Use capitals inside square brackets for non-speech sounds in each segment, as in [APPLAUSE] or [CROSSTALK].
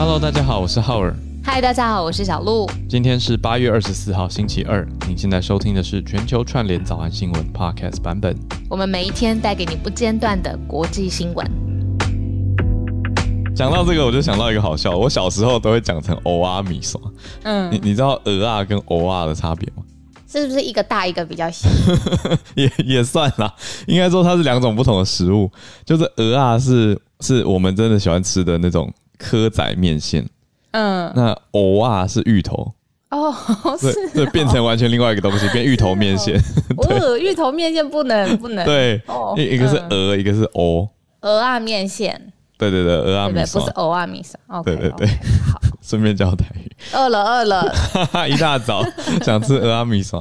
Hello，大家好，我是浩尔。嗨，大家好，我是小鹿。今天是八月二十四号，星期二。您现在收听的是全球串联早安新闻 Podcast 版本。我们每一天带给你不间断的国际新闻。讲到这个，我就想到一个好笑。我小时候都会讲成欧阿米耍。嗯，你你知道鹅啊跟欧啊的差别吗？是不是一个大一个比较小？[LAUGHS] 也也算啦，应该说它是两种不同的食物。就是鹅啊是是我们真的喜欢吃的那种。蚵仔面线，嗯，那蚵啊是芋头哦，是哦，对，变成完全另外一个东西，[LAUGHS] 变芋头面线。哦，[LAUGHS] 芋头面线不能不能。对，哦，一个是蚵，一个是欧。蚵啊面线。对对对，蚵仔面线，不是蚵仔面线。对对对，好，[LAUGHS] 顺便教台语。饿了饿了，一大早想吃蚵仔面线。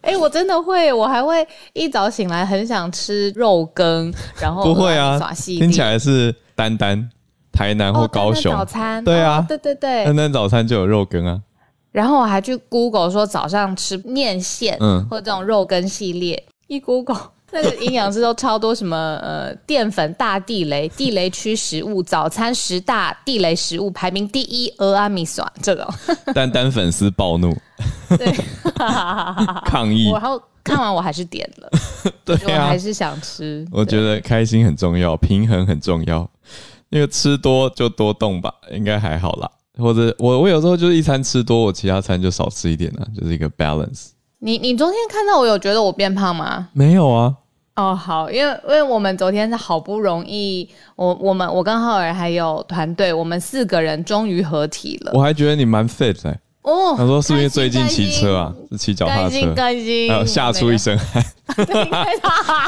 哎，我真的会，我还会一早醒来很想吃肉羹，然后不会啊，听起来是丹丹。台南或高雄、哦、早餐，对啊，哦、对对对，单单早餐就有肉羹啊。然后我还去 Google 说早上吃面线，嗯，或者这种肉羹系列，一 Google [LAUGHS] 那个营养师都超多什么 [LAUGHS] 呃淀粉大地雷、[LAUGHS] 地雷区食物，早餐十大地雷食物排名第一，蚵仔面线这种。单单粉丝暴怒，对，抗议。然后看完我还是点了，对啊，我还是想吃。我觉得开心很重要，平衡很重要。因为吃多就多动吧，应该还好啦。或者我我有时候就是一餐吃多，我其他餐就少吃一点呢，就是一个 balance。你你昨天看到我有觉得我变胖吗？没有啊。哦，好，因为因为我们昨天是好不容易，我我们我跟浩尔还有团队，我们四个人终于合体了。我还觉得你蛮 fit 的、欸。哦，他说是不是最近骑车啊？是骑脚踏车？开心开心，还有吓出一身汗。[LAUGHS]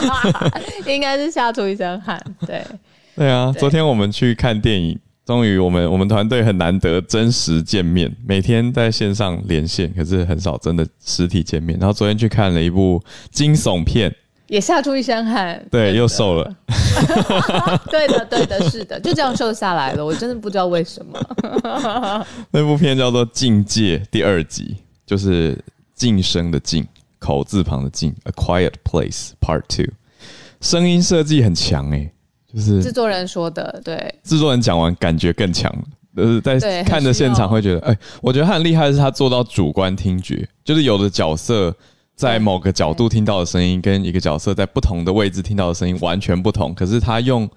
[LAUGHS] 应该是吓出一身汗，对。对啊，昨天我们去看电影，终于我们我们团队很难得真实见面，每天在线上连线，可是很少真的实体见面。然后昨天去看了一部惊悚片，也吓出一身汗，对，又瘦了。[LAUGHS] 对的，对的，是的，就这样瘦下来了。我真的不知道为什么。[LAUGHS] 那部片叫做《境界》第二集，就是晋升的晋，口字旁的晋，A Quiet Place Part Two，声音设计很强诶。就是制作人说的，对，制作人讲完感觉更强，就是在看的现场会觉得，哎、欸，我觉得他很厉害是他做到主观听觉，就是有的角色在某个角度听到的声音，跟一个角色在不同的位置听到的声音完全不同，可是他用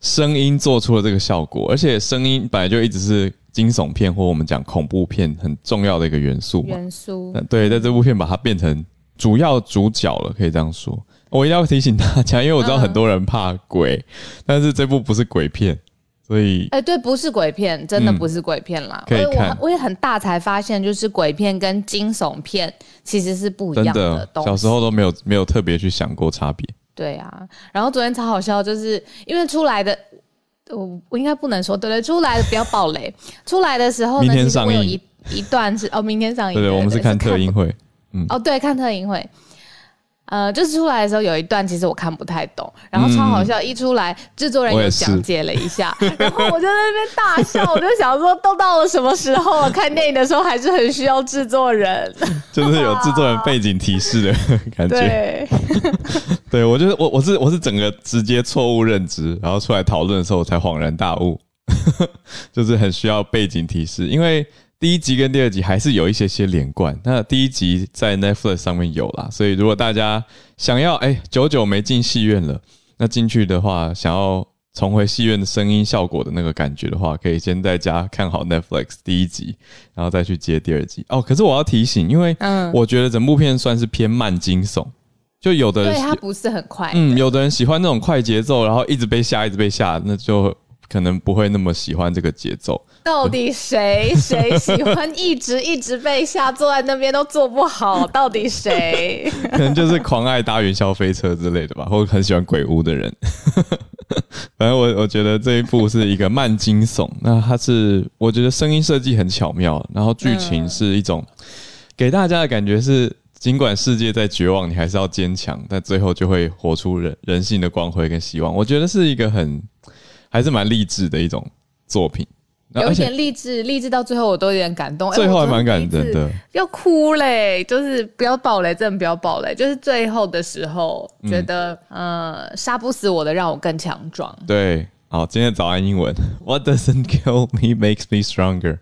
声音做出了这个效果，而且声音本来就一直是惊悚片或我们讲恐怖片很重要的一个元素嘛，元素，对，在这部片把它变成主要主角了，可以这样说。我一定要提醒大家，因为我知道很多人怕鬼，嗯、但是这部不是鬼片，所以哎、欸，对，不是鬼片，真的不是鬼片啦。嗯、可以看我，我也很大才发现，就是鬼片跟惊悚片其实是不一样的东西。小时候都没有没有特别去想过差别。对啊，然后昨天超好笑，就是因为出来的，我我应该不能说，对对，出来的不要爆雷。[LAUGHS] 出来的时候呢，明天上映有一一段是哦，明天上映，对，我们是看特映会，嗯，哦，对，看特映会。呃，就是出来的时候有一段，其实我看不太懂，然后超好笑。嗯、一出来，制作人也讲解了一下，然后我就在那边大笑。我就想说，都到了什么时候了？看电影的时候还是很需要制作人，就是有制作人 [LAUGHS] 背景提示的感觉。[LAUGHS] 对，对我就是我，我是我是整个直接错误认知，然后出来讨论的时候我才恍然大悟，[LAUGHS] 就是很需要背景提示，因为。第一集跟第二集还是有一些些连贯。那第一集在 Netflix 上面有啦，所以如果大家想要，哎、欸，久久没进戏院了，那进去的话，想要重回戏院的声音效果的那个感觉的话，可以先在家看好 Netflix 第一集，然后再去接第二集。哦，可是我要提醒，因为我觉得整部片算是偏慢惊悚，就有的人对它不是很快，嗯，有的人喜欢那种快节奏，然后一直被吓，一直被吓，那就。可能不会那么喜欢这个节奏。到底谁谁喜欢一直一直被吓，坐在那边都坐不好？到底谁？[LAUGHS] 可能就是狂爱搭云霄飞车之类的吧，或者很喜欢鬼屋的人。[LAUGHS] 反正我我觉得这一部是一个慢惊悚，那它是我觉得声音设计很巧妙，然后剧情是一种给大家的感觉是，尽管世界在绝望，你还是要坚强，但最后就会活出人人性的光辉跟希望。我觉得是一个很。还是蛮励志的一种作品，有一点励志，励志到最后我都有点感动，最后还蛮感人的，要哭嘞，就是不要爆雷，真的不要爆雷，就是最后的时候觉得，嗯、呃，杀不死我的，让我更强壮。对，好，今天早安英文，[LAUGHS] What doesn't kill me makes me stronger。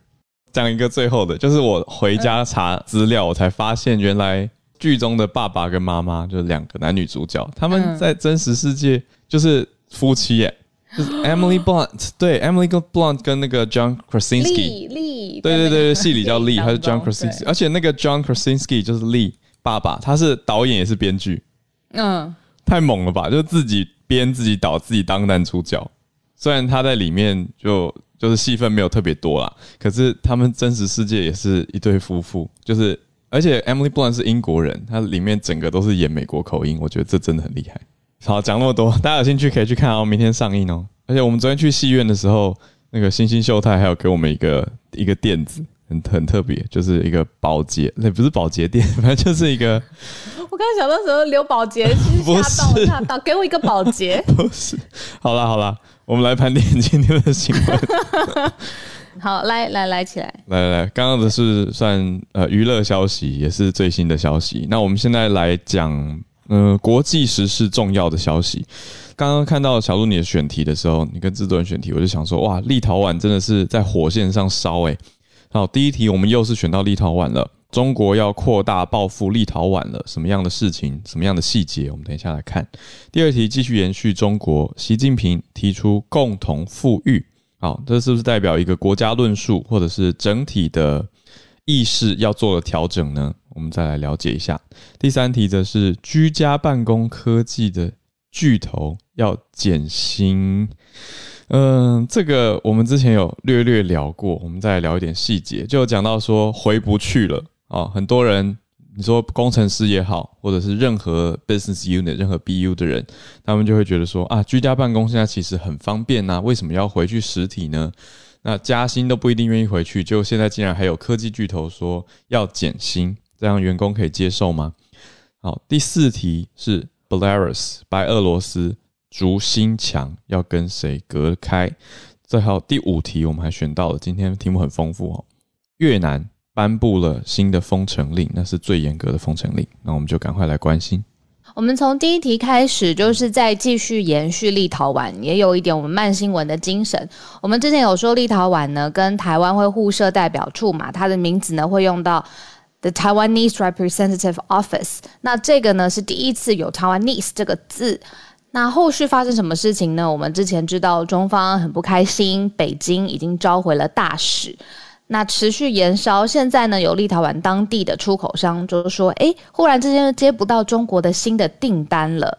讲一个最后的，就是我回家查资料，我才发现原来剧中的爸爸跟妈妈就是两个男女主角，他们在真实世界就是夫妻耶，就是 Emily Blunt，对，Emily Blunt 跟那个 John Krasinski，Lee，对对对，戏里叫 Lee，他是 John Krasinski，而且那个 John Krasinski 就是 Lee 爸爸，他是导演也是编剧，嗯，太猛了吧，就自己编自己导自己当男主角，虽然他在里面就。就是戏份没有特别多啦，可是他们真实世界也是一对夫妇，就是而且 Emily Blunt 是英国人，她里面整个都是演美国口音，我觉得这真的很厉害。好，讲那么多，大家有兴趣可以去看哦，明天上映哦。而且我们昨天去戏院的时候，那个星星秀太还有给我们一个一个垫子，很很特别，就是一个保洁，那不是保洁垫，[LAUGHS] 反正就是一个。我刚才想到什么刘宝杰，其实吓到吓到，[LAUGHS] 给我一个保洁。[LAUGHS] 不是，好啦好啦。我们来盘点今天的新闻。好，来来来起来，来来来，刚刚的是算呃娱乐消息，也是最新的消息。那我们现在来讲呃国际时事重要的消息。刚刚看到小鹿你的选题的时候，你跟制作人选题，我就想说，哇，立陶宛真的是在火线上烧诶。好，第一题我们又是选到立陶宛了。中国要扩大报复立陶宛了，什么样的事情，什么样的细节，我们等一下来看。第二题继续延续中国，习近平提出共同富裕，好，这是不是代表一个国家论述，或者是整体的意识要做的调整呢？我们再来了解一下。第三题则是居家办公科技的巨头要减薪。嗯，这个我们之前有略略聊过，我们再来聊一点细节，就讲到说回不去了。哦，很多人，你说工程师也好，或者是任何 business unit、任何 BU 的人，他们就会觉得说啊，居家办公现在其实很方便呐，为什么要回去实体呢？那加薪都不一定愿意回去，就现在竟然还有科技巨头说要减薪，这样员工可以接受吗？好，第四题是 Belarus 白俄罗斯竹心墙要跟谁隔开？最后第五题我们还选到了，今天题目很丰富哦，越南。颁布了新的封城令，那是最严格的封城令。那我们就赶快来关心。我们从第一题开始，就是在继续延续立陶宛，也有一点我们慢新闻的精神。我们之前有说立陶宛呢，跟台湾会互设代表处嘛，它的名字呢会用到 The Taiwanese Representative Office。那这个呢是第一次有 Taiwanese 这个字。那后续发生什么事情呢？我们之前知道中方很不开心，北京已经召回了大使。那持续延烧，现在呢，有立陶宛当地的出口商就是说，诶，忽然之间接不到中国的新的订单了。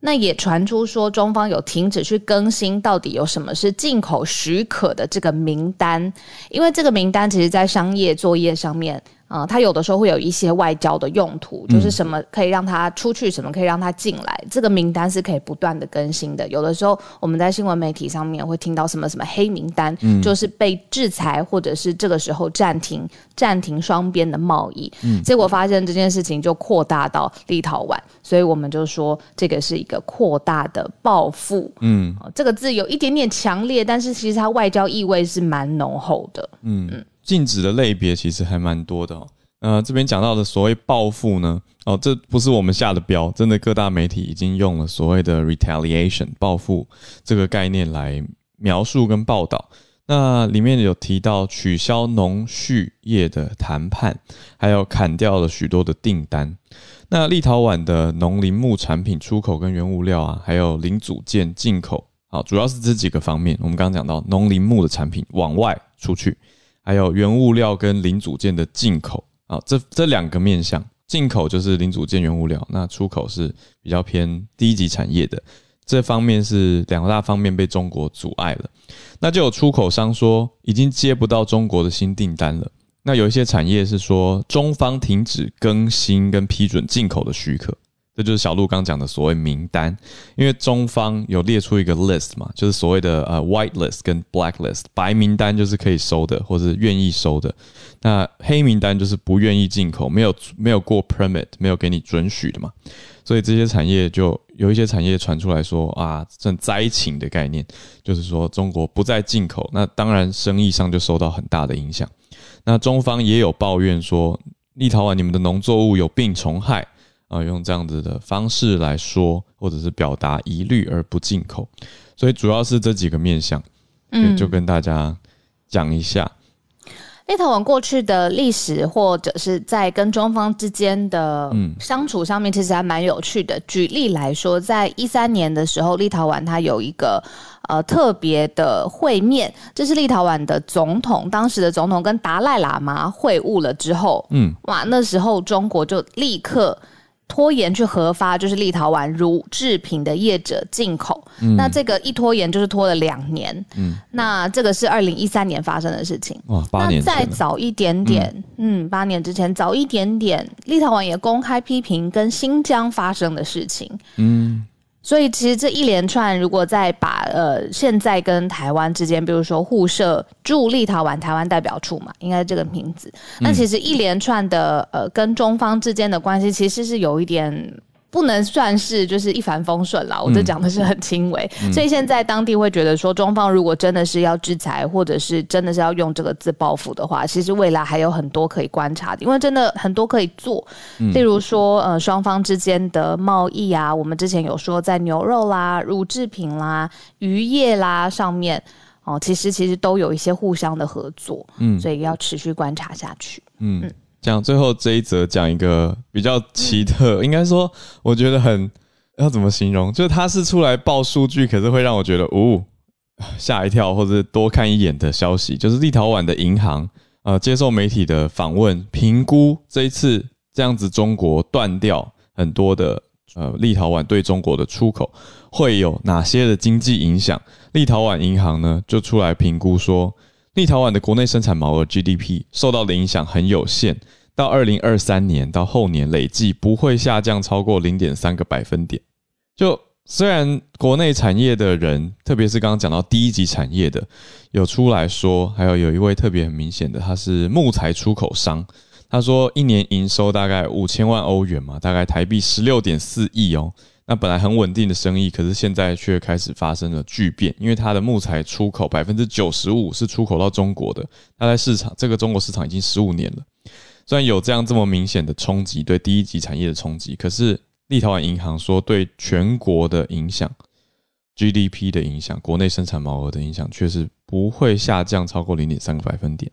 那也传出说，中方有停止去更新到底有什么是进口许可的这个名单，因为这个名单其实在商业作业上面。啊、呃，它有的时候会有一些外交的用途，就是什么可以让它出去，什么可以让它进来，这个名单是可以不断的更新的。有的时候我们在新闻媒体上面会听到什么什么黑名单，嗯、就是被制裁或者是这个时候暂停暂停双边的贸易。嗯，结果发现这件事情就扩大到立陶宛，所以我们就说这个是一个扩大的报复。嗯，这个字有一点点强烈，但是其实它外交意味是蛮浓厚的。嗯。嗯禁止的类别其实还蛮多的哦。呃，这边讲到的所谓报复呢，哦，这不是我们下的标，真的各大媒体已经用了所谓的 retaliation 报复这个概念来描述跟报道。那里面有提到取消农畜业的谈判，还有砍掉了许多的订单。那立陶宛的农林牧产品出口跟原物料啊，还有零组件进口，好，主要是这几个方面。我们刚刚讲到农林牧的产品往外出去。还有原物料跟零组件的进口啊，这这两个面向，进口就是零组件、原物料，那出口是比较偏低级产业的，这方面是两大方面被中国阻碍了。那就有出口商说已经接不到中国的新订单了。那有一些产业是说中方停止更新跟批准进口的许可。这就是小鹿刚讲的所谓名单，因为中方有列出一个 list 嘛，就是所谓的呃 white list 跟 black list，白名单就是可以收的或者愿意收的，那黑名单就是不愿意进口，没有没有过 permit，没有给你准许的嘛，所以这些产业就有一些产业传出来说啊，这灾情的概念，就是说中国不再进口，那当然生意上就受到很大的影响。那中方也有抱怨说，立陶宛你们的农作物有病虫害。啊、呃，用这样子的方式来说，或者是表达疑虑而不进口。所以主要是这几个面向，嗯，就跟大家讲一下。立陶宛过去的历史，或者是在跟中方之间的相处上面，其实还蛮有趣的。举例来说，在一三年的时候，立陶宛它有一个呃特别的会面，这是立陶宛的总统，当时的总统跟达赖喇嘛会晤了之后，嗯，哇，那时候中国就立刻。拖延去核发，就是立陶宛乳制品的业者进口，嗯、那这个一拖延就是拖了两年。嗯，那这个是二零一三年发生的事情。哇，八年。再早一点点，嗯，嗯，八年之前早一点点，立陶宛也公开批评跟新疆发生的事情。嗯。所以其实这一连串，如果再把呃现在跟台湾之间，比如说互设驻立陶宛台湾代表处嘛，应该是这个名字。那其实一连串的呃跟中方之间的关系，其实是有一点。不能算是就是一帆风顺啦，我这讲的是很轻微，嗯、所以现在当地会觉得说，中方如果真的是要制裁，或者是真的是要用这个字报复的话，其实未来还有很多可以观察的，因为真的很多可以做，例如说呃双方之间的贸易啊，我们之前有说在牛肉啦、乳制品啦、渔业啦上面哦，其实其实都有一些互相的合作，嗯，所以要持续观察下去，嗯。嗯讲最后这一则，讲一个比较奇特，应该说我觉得很要怎么形容？就是他是出来报数据，可是会让我觉得哦吓一跳，或者多看一眼的消息，就是立陶宛的银行呃接受媒体的访问，评估这一次这样子中国断掉很多的呃立陶宛对中国的出口会有哪些的经济影响？立陶宛银行呢就出来评估说。立陶宛的国内生产毛额 GDP 受到的影响很有限，到二零二三年到后年累计不会下降超过零点三个百分点。就虽然国内产业的人，特别是刚刚讲到第一级产业的有出来说，还有有一位特别很明显的，他是木材出口商，他说一年营收大概五千万欧元嘛，大概台币十六点四亿哦。那本来很稳定的生意，可是现在却开始发生了巨变，因为它的木材出口百分之九十五是出口到中国的，它在市场这个中国市场已经十五年了。虽然有这样这么明显的冲击，对第一级产业的冲击，可是立陶宛银行说对全国的影响，GDP 的影响，国内生产毛额的影响，却是不会下降超过零点三个百分点。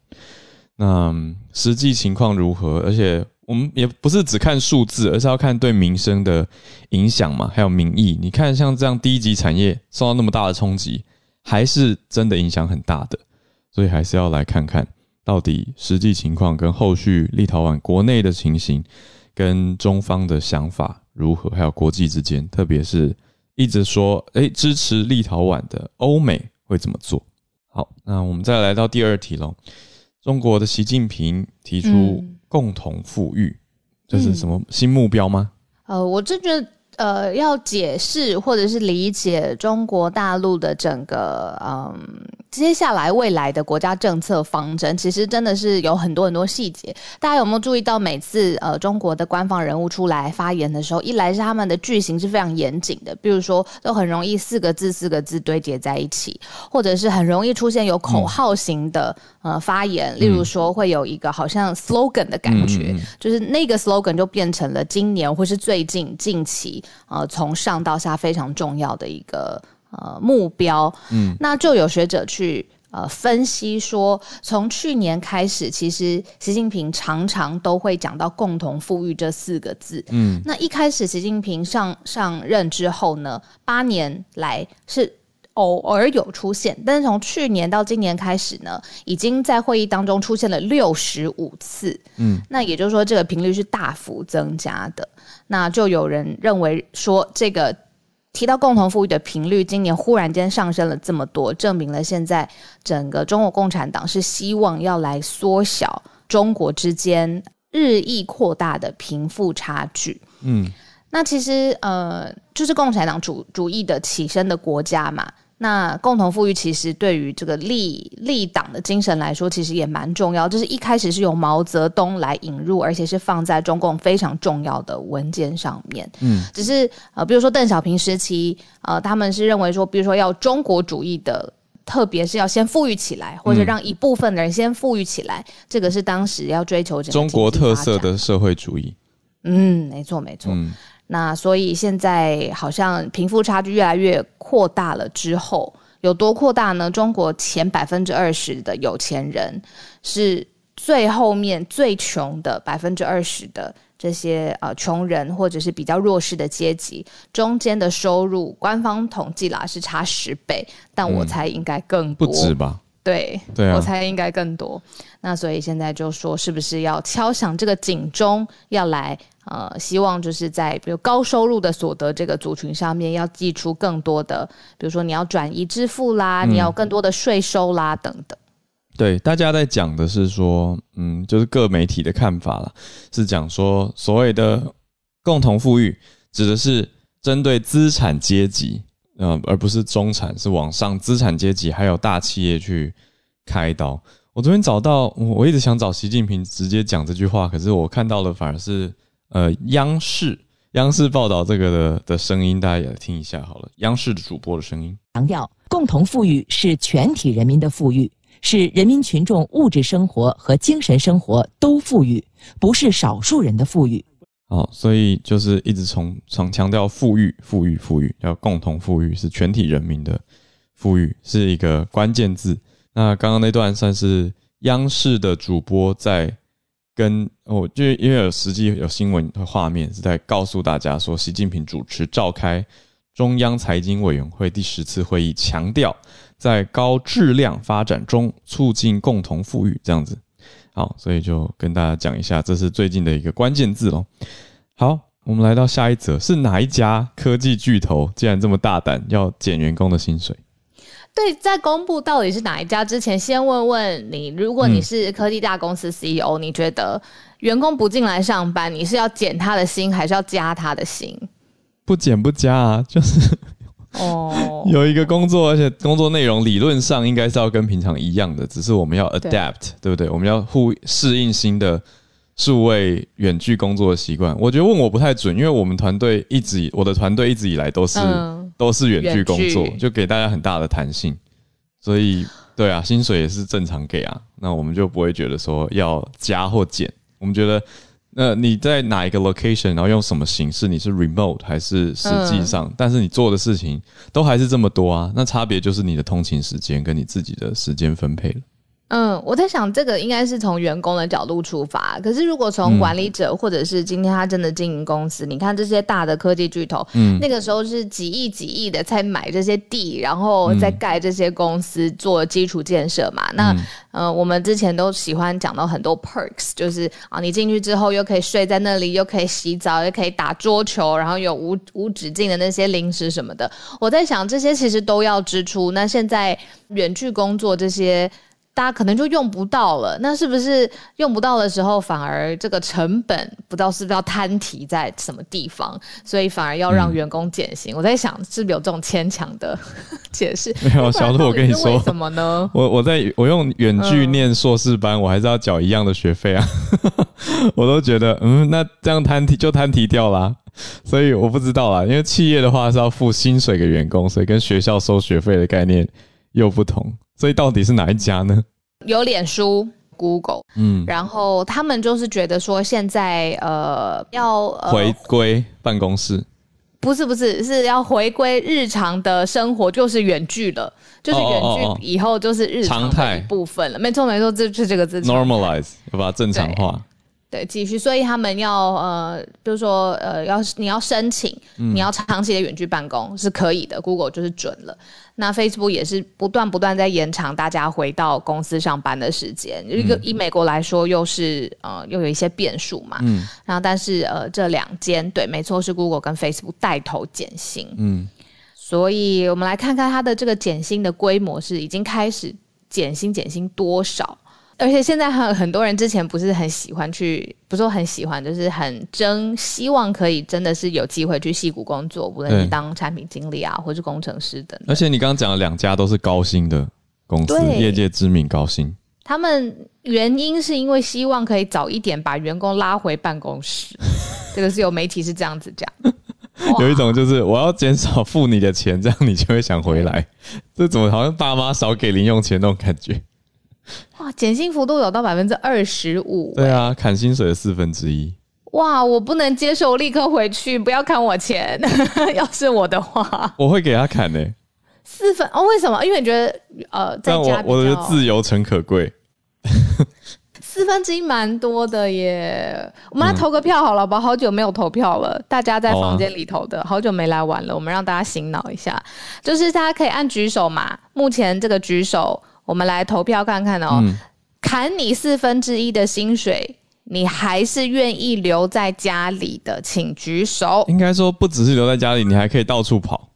那实际情况如何？而且。我们也不是只看数字，而是要看对民生的影响嘛，还有民意。你看，像这样低级产业受到那么大的冲击，还是真的影响很大的。所以还是要来看看到底实际情况跟后续立陶宛国内的情形，跟中方的想法如何，还有国际之间，特别是一直说诶支持立陶宛的欧美会怎么做。好，那我们再来到第二题喽。中国的习近平提出、嗯。共同富裕，这是什么新目标吗？嗯、呃，我真觉得，呃，要解释或者是理解中国大陆的整个，嗯。接下来未来的国家政策方针，其实真的是有很多很多细节。大家有没有注意到，每次呃中国的官方人物出来发言的时候，一来是他们的句型是非常严谨的，比如说都很容易四个字四个字堆叠在一起，或者是很容易出现有口号型的、嗯、呃发言，例如说会有一个好像 slogan 的感觉，嗯、就是那个 slogan 就变成了今年或是最近近期呃从上到下非常重要的一个。呃，目标，嗯，那就有学者去呃分析说，从去年开始，其实习近平常常都会讲到“共同富裕”这四个字，嗯，那一开始习近平上上任之后呢，八年来是偶尔有出现，但是从去年到今年开始呢，已经在会议当中出现了六十五次，嗯，那也就是说这个频率是大幅增加的，那就有人认为说这个。提到共同富裕的频率，今年忽然间上升了这么多，证明了现在整个中国共产党是希望要来缩小中国之间日益扩大的贫富差距。嗯，那其实呃，就是共产党主主义的起身的国家嘛。那共同富裕其实对于这个立立党的精神来说，其实也蛮重要。就是一开始是由毛泽东来引入，而且是放在中共非常重要的文件上面。嗯，只是呃，比如说邓小平时期，呃，他们是认为说，比如说要中国主义的，特别是要先富裕起来，或者让一部分的人先富裕起来，嗯、这个是当时要追求中国特色的社会主义。嗯，没错没错。嗯、那所以现在好像贫富差距越来越扩大了之后，有多扩大呢？中国前百分之二十的有钱人是最后面最穷的百分之二十的这些呃穷人或者是比较弱势的阶级中间的收入，官方统计啦是差十倍，但我猜应该更多、嗯、不止吧。对，对啊，我猜应该更多。那所以现在就说，是不是要敲响这个警钟，要来呃，希望就是在比如高收入的所得这个族群上面，要寄出更多的，比如说你要转移支付啦，嗯、你要更多的税收啦等等。对，大家在讲的是说，嗯，就是各媒体的看法啦，是讲说所谓的共同富裕，指的是针对资产阶级。呃，而不是中产，是往上资产阶级还有大企业去开刀。我昨天找到，我一直想找习近平直接讲这句话，可是我看到的反而是呃央视央视报道这个的的声音，大家也听一下好了。央视的主播的声音，强调共同富裕是全体人民的富裕，是人民群众物质生活和精神生活都富裕，不是少数人的富裕。好，所以就是一直从强强调富裕、富裕、富裕，要共同富裕，是全体人民的富裕，是一个关键字。那刚刚那段算是央视的主播在跟哦，就因为有实际有新闻的画面是在告诉大家说，习近平主持召开中央财经委员会第十次会议，强调在高质量发展中促进共同富裕，这样子。好，所以就跟大家讲一下，这是最近的一个关键字哦。好，我们来到下一则，是哪一家科技巨头竟然这么大胆要减员工的薪水？对，在公布到底是哪一家之前，先问问你，如果你是科技大公司 CEO，、嗯、你觉得员工不进来上班，你是要减他的薪，还是要加他的薪？不减不加啊，就是。哦，有一个工作，而且工作内容理论上应该是要跟平常一样的，只是我们要 adapt，对，对不对？我们要互适应新的数位远距工作的习惯。我觉得问我不太准，因为我们团队一直，我的团队一直以来都是、嗯、都是远距工作，就给大家很大的弹性。所以，对啊，薪水也是正常给啊，那我们就不会觉得说要加或减，我们觉得。那你在哪一个 location，然后用什么形式？你是 remote 还是实际上？嗯、但是你做的事情都还是这么多啊，那差别就是你的通勤时间跟你自己的时间分配了。嗯，我在想这个应该是从员工的角度出发，可是如果从管理者或者是今天他真的经营公司，嗯、你看这些大的科技巨头，嗯，那个时候是几亿几亿的在买这些地，然后再盖这些公司做基础建设嘛。嗯、那呃，我们之前都喜欢讲到很多 perks，就是啊，你进去之后又可以睡在那里，又可以洗澡，又可以打桌球，然后有无无止境的那些零食什么的。我在想这些其实都要支出。那现在远距工作这些。大家可能就用不到了，那是不是用不到的时候，反而这个成本不知道是不是要摊提在什么地方，所以反而要让员工减薪？嗯、我在想，是不是有这种牵强的 [LAUGHS] [LAUGHS] 解释？没有，小鹿，我跟你说，[LAUGHS] 为什么呢？我我在我用远距念硕士班，嗯、我还是要缴一样的学费啊，我都觉得，嗯，那这样摊提就摊提掉啦，所以我不知道啦，因为企业的话是要付薪水给员工，所以跟学校收学费的概念又不同。所以到底是哪一家呢？有脸书、Google，嗯，然后他们就是觉得说现在呃要、呃、回归办公室，不是不是是要回归日常的生活，就是远距了，就是远距以后就是日常的一部分了。哦哦哦，没错没错，这就是这个字，normalize 要把它正常化。对，继续，所以他们要呃，比如说呃，要你要申请，你要长期的远距办公是可以的，Google 就是准了。那 Facebook 也是不断不断在延长大家回到公司上班的时间。一个以美国来说，又是呃又有一些变数嘛。嗯。然后，但是呃，这两间对，没错，是 Google 跟 Facebook 带头减薪。嗯。所以我们来看看它的这个减薪的规模是已经开始减薪，减薪多少？而且现在还有很多人之前不是很喜欢去，不是说很喜欢，就是很争，希望可以真的是有机会去戏谷工作，无论是当产品经理啊，或是工程师等等。而且你刚刚讲的两家都是高薪的公司，业界知名高薪。他们原因是因为希望可以早一点把员工拉回办公室，[LAUGHS] 这个是有媒体是这样子讲。[LAUGHS] 有一种就是我要减少付你的钱，这样你就会想回来。这怎么好像爸妈少给零用钱那种感觉？哇，减薪幅度有到百分之二十五，对啊，砍薪水的四分之一。哇，我不能接受，我立刻回去，不要砍我钱。[LAUGHS] 要是我的话，我会给他砍呢、欸。四分哦？为什么？因为你觉得呃，在家我我的自由诚可贵。[LAUGHS] 四分之一蛮多的耶，我们来投个票好了吧？好久没有投票了，大家在房间里投的，好久没来玩了，我们让大家醒脑一下，就是大家可以按举手嘛。目前这个举手，我们来投票看看哦。嗯、砍你四分之一的薪水，你还是愿意留在家里的，请举手。应该说不只是留在家里，你还可以到处跑。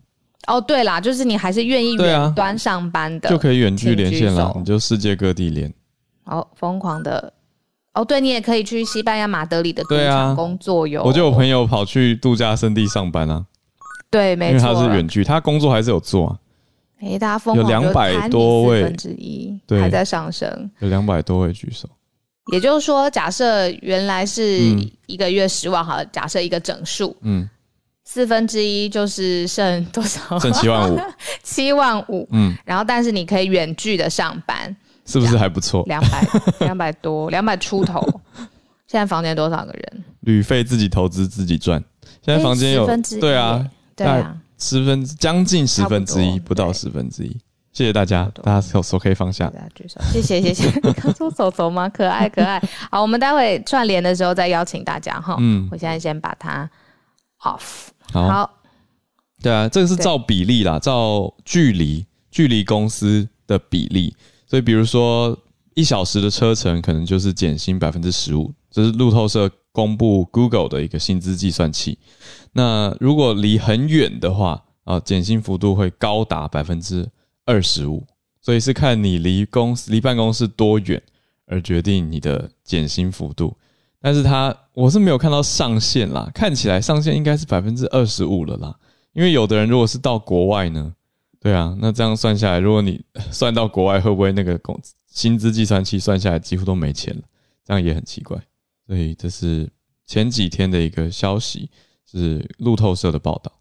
哦，对啦，就是你还是愿意远端上班的，就可以远距连线了，你就世界各地连。好疯狂的哦！对，你也可以去西班牙马德里的赌场工作哟。我就有朋友跑去度假胜地上班啊。对，没错，因为他是远距，他工作还是有做啊。哎，大家有两百多位，四分之一还在上升，有两百多位举手。也就是说，假设原来是一个月十万，好，假设一个整数，嗯，四分之一就是剩多少？剩七万五，[LAUGHS] 七万五。嗯，然后但是你可以远距的上班。是不是还不错？两百 [LAUGHS] 两百多，两百出头。现在房间多少个人？旅费自己投资自己赚。现在房间有对啊，对啊，十分将近十分之一，不到十分之一。谢谢大家，大家手手可以放下。大家举手，谢谢谢谢。[LAUGHS] 刚说手手吗？可爱可爱。好，我们待会串联的时候再邀请大家哈。嗯，我现在先把它 off。好。对啊，这个是照比例啦，照距离距离公司的比例。所以，比如说一小时的车程，可能就是减薪百分之十五，这是路透社公布 Google 的一个薪资计算器。那如果离很远的话，啊，减薪幅度会高达百分之二十五。所以是看你离公司离办公室多远而决定你的减薪幅度。但是它我是没有看到上限啦，看起来上限应该是百分之二十五了啦。因为有的人如果是到国外呢？对啊，那这样算下来，如果你 [LAUGHS] 算到国外，会不会那个工薪资计算器算下来几乎都没钱了？这样也很奇怪。所以这是前几天的一个消息，是路透社的报道。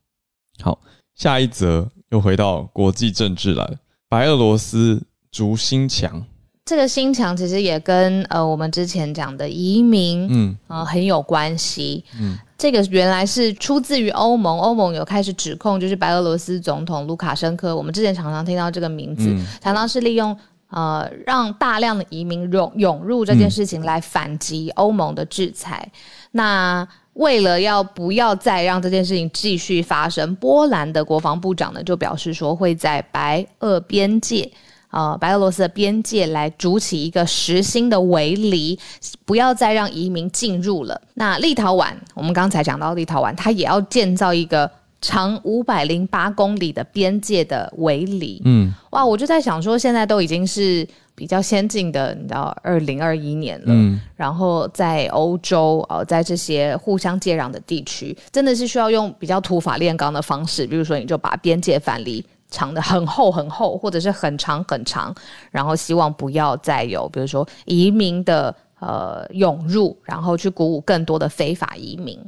好，下一则又回到国际政治来了，白俄罗斯逐新墙。这个新墙其实也跟呃我们之前讲的移民，嗯啊、呃、很有关系。嗯。这个原来是出自于欧盟，欧盟有开始指控，就是白俄罗斯总统卢卡申科。我们之前常常听到这个名字，嗯、常常是利用呃让大量的移民涌涌入这件事情来反击欧盟的制裁。嗯、那为了要不要再让这件事情继续发生，波兰的国防部长呢就表示说会在白俄边界。呃，白俄罗斯的边界来筑起一个实心的围篱，不要再让移民进入了。那立陶宛，我们刚才讲到立陶宛，它也要建造一个长五百零八公里的边界的围篱。嗯，哇，我就在想说，现在都已经是比较先进的，你知道，二零二一年了。嗯，然后在欧洲，呃，在这些互相接壤的地区，真的是需要用比较土法炼钢的方式，比如说，你就把边界反篱。长的很厚很厚，或者是很长很长，然后希望不要再有，比如说移民的呃涌入，然后去鼓舞更多的非法移民。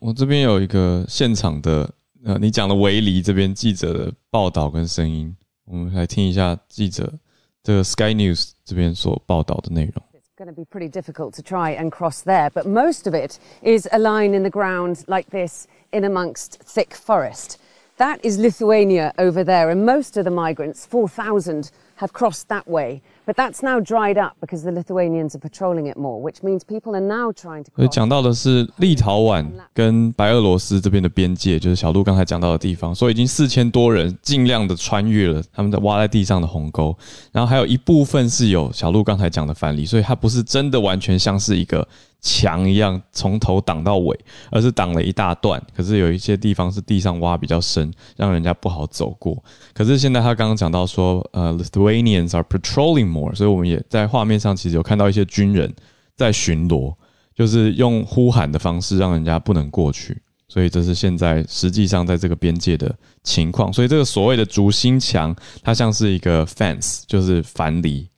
我这边有一个现场的呃，你讲的围篱这边记者的报道跟声音，我们来听一下记者这个 Sky News 这边所报道的内容。It's going to be pretty difficult to try and cross there, but most of it is a line in the ground like this in amongst thick forest. That is Lithuania over there, and most of the migrants, 4,000, have crossed that way. But that's now dried up because the Lithuanians are patrolling it more, which means people are now trying to. 所以讲到的是立陶宛跟白俄罗斯这边的边界，就是小鹿刚才讲到的地方。所以已经四千多人尽量的穿越了他们在挖在地上的鸿沟，然后还有一部分是有小鹿刚才讲的反例，所以它不是真的完全像是一个。墙一样从头挡到尾，而是挡了一大段。可是有一些地方是地上挖比较深，让人家不好走过。可是现在他刚刚讲到说，呃，Lithuanians are patrolling more，所以我们也在画面上其实有看到一些军人在巡逻，就是用呼喊的方式让人家不能过去。所以这是现在实际上在这个边界的情况。所以这个所谓的竹心墙，它像是一个 fence，就是藩篱。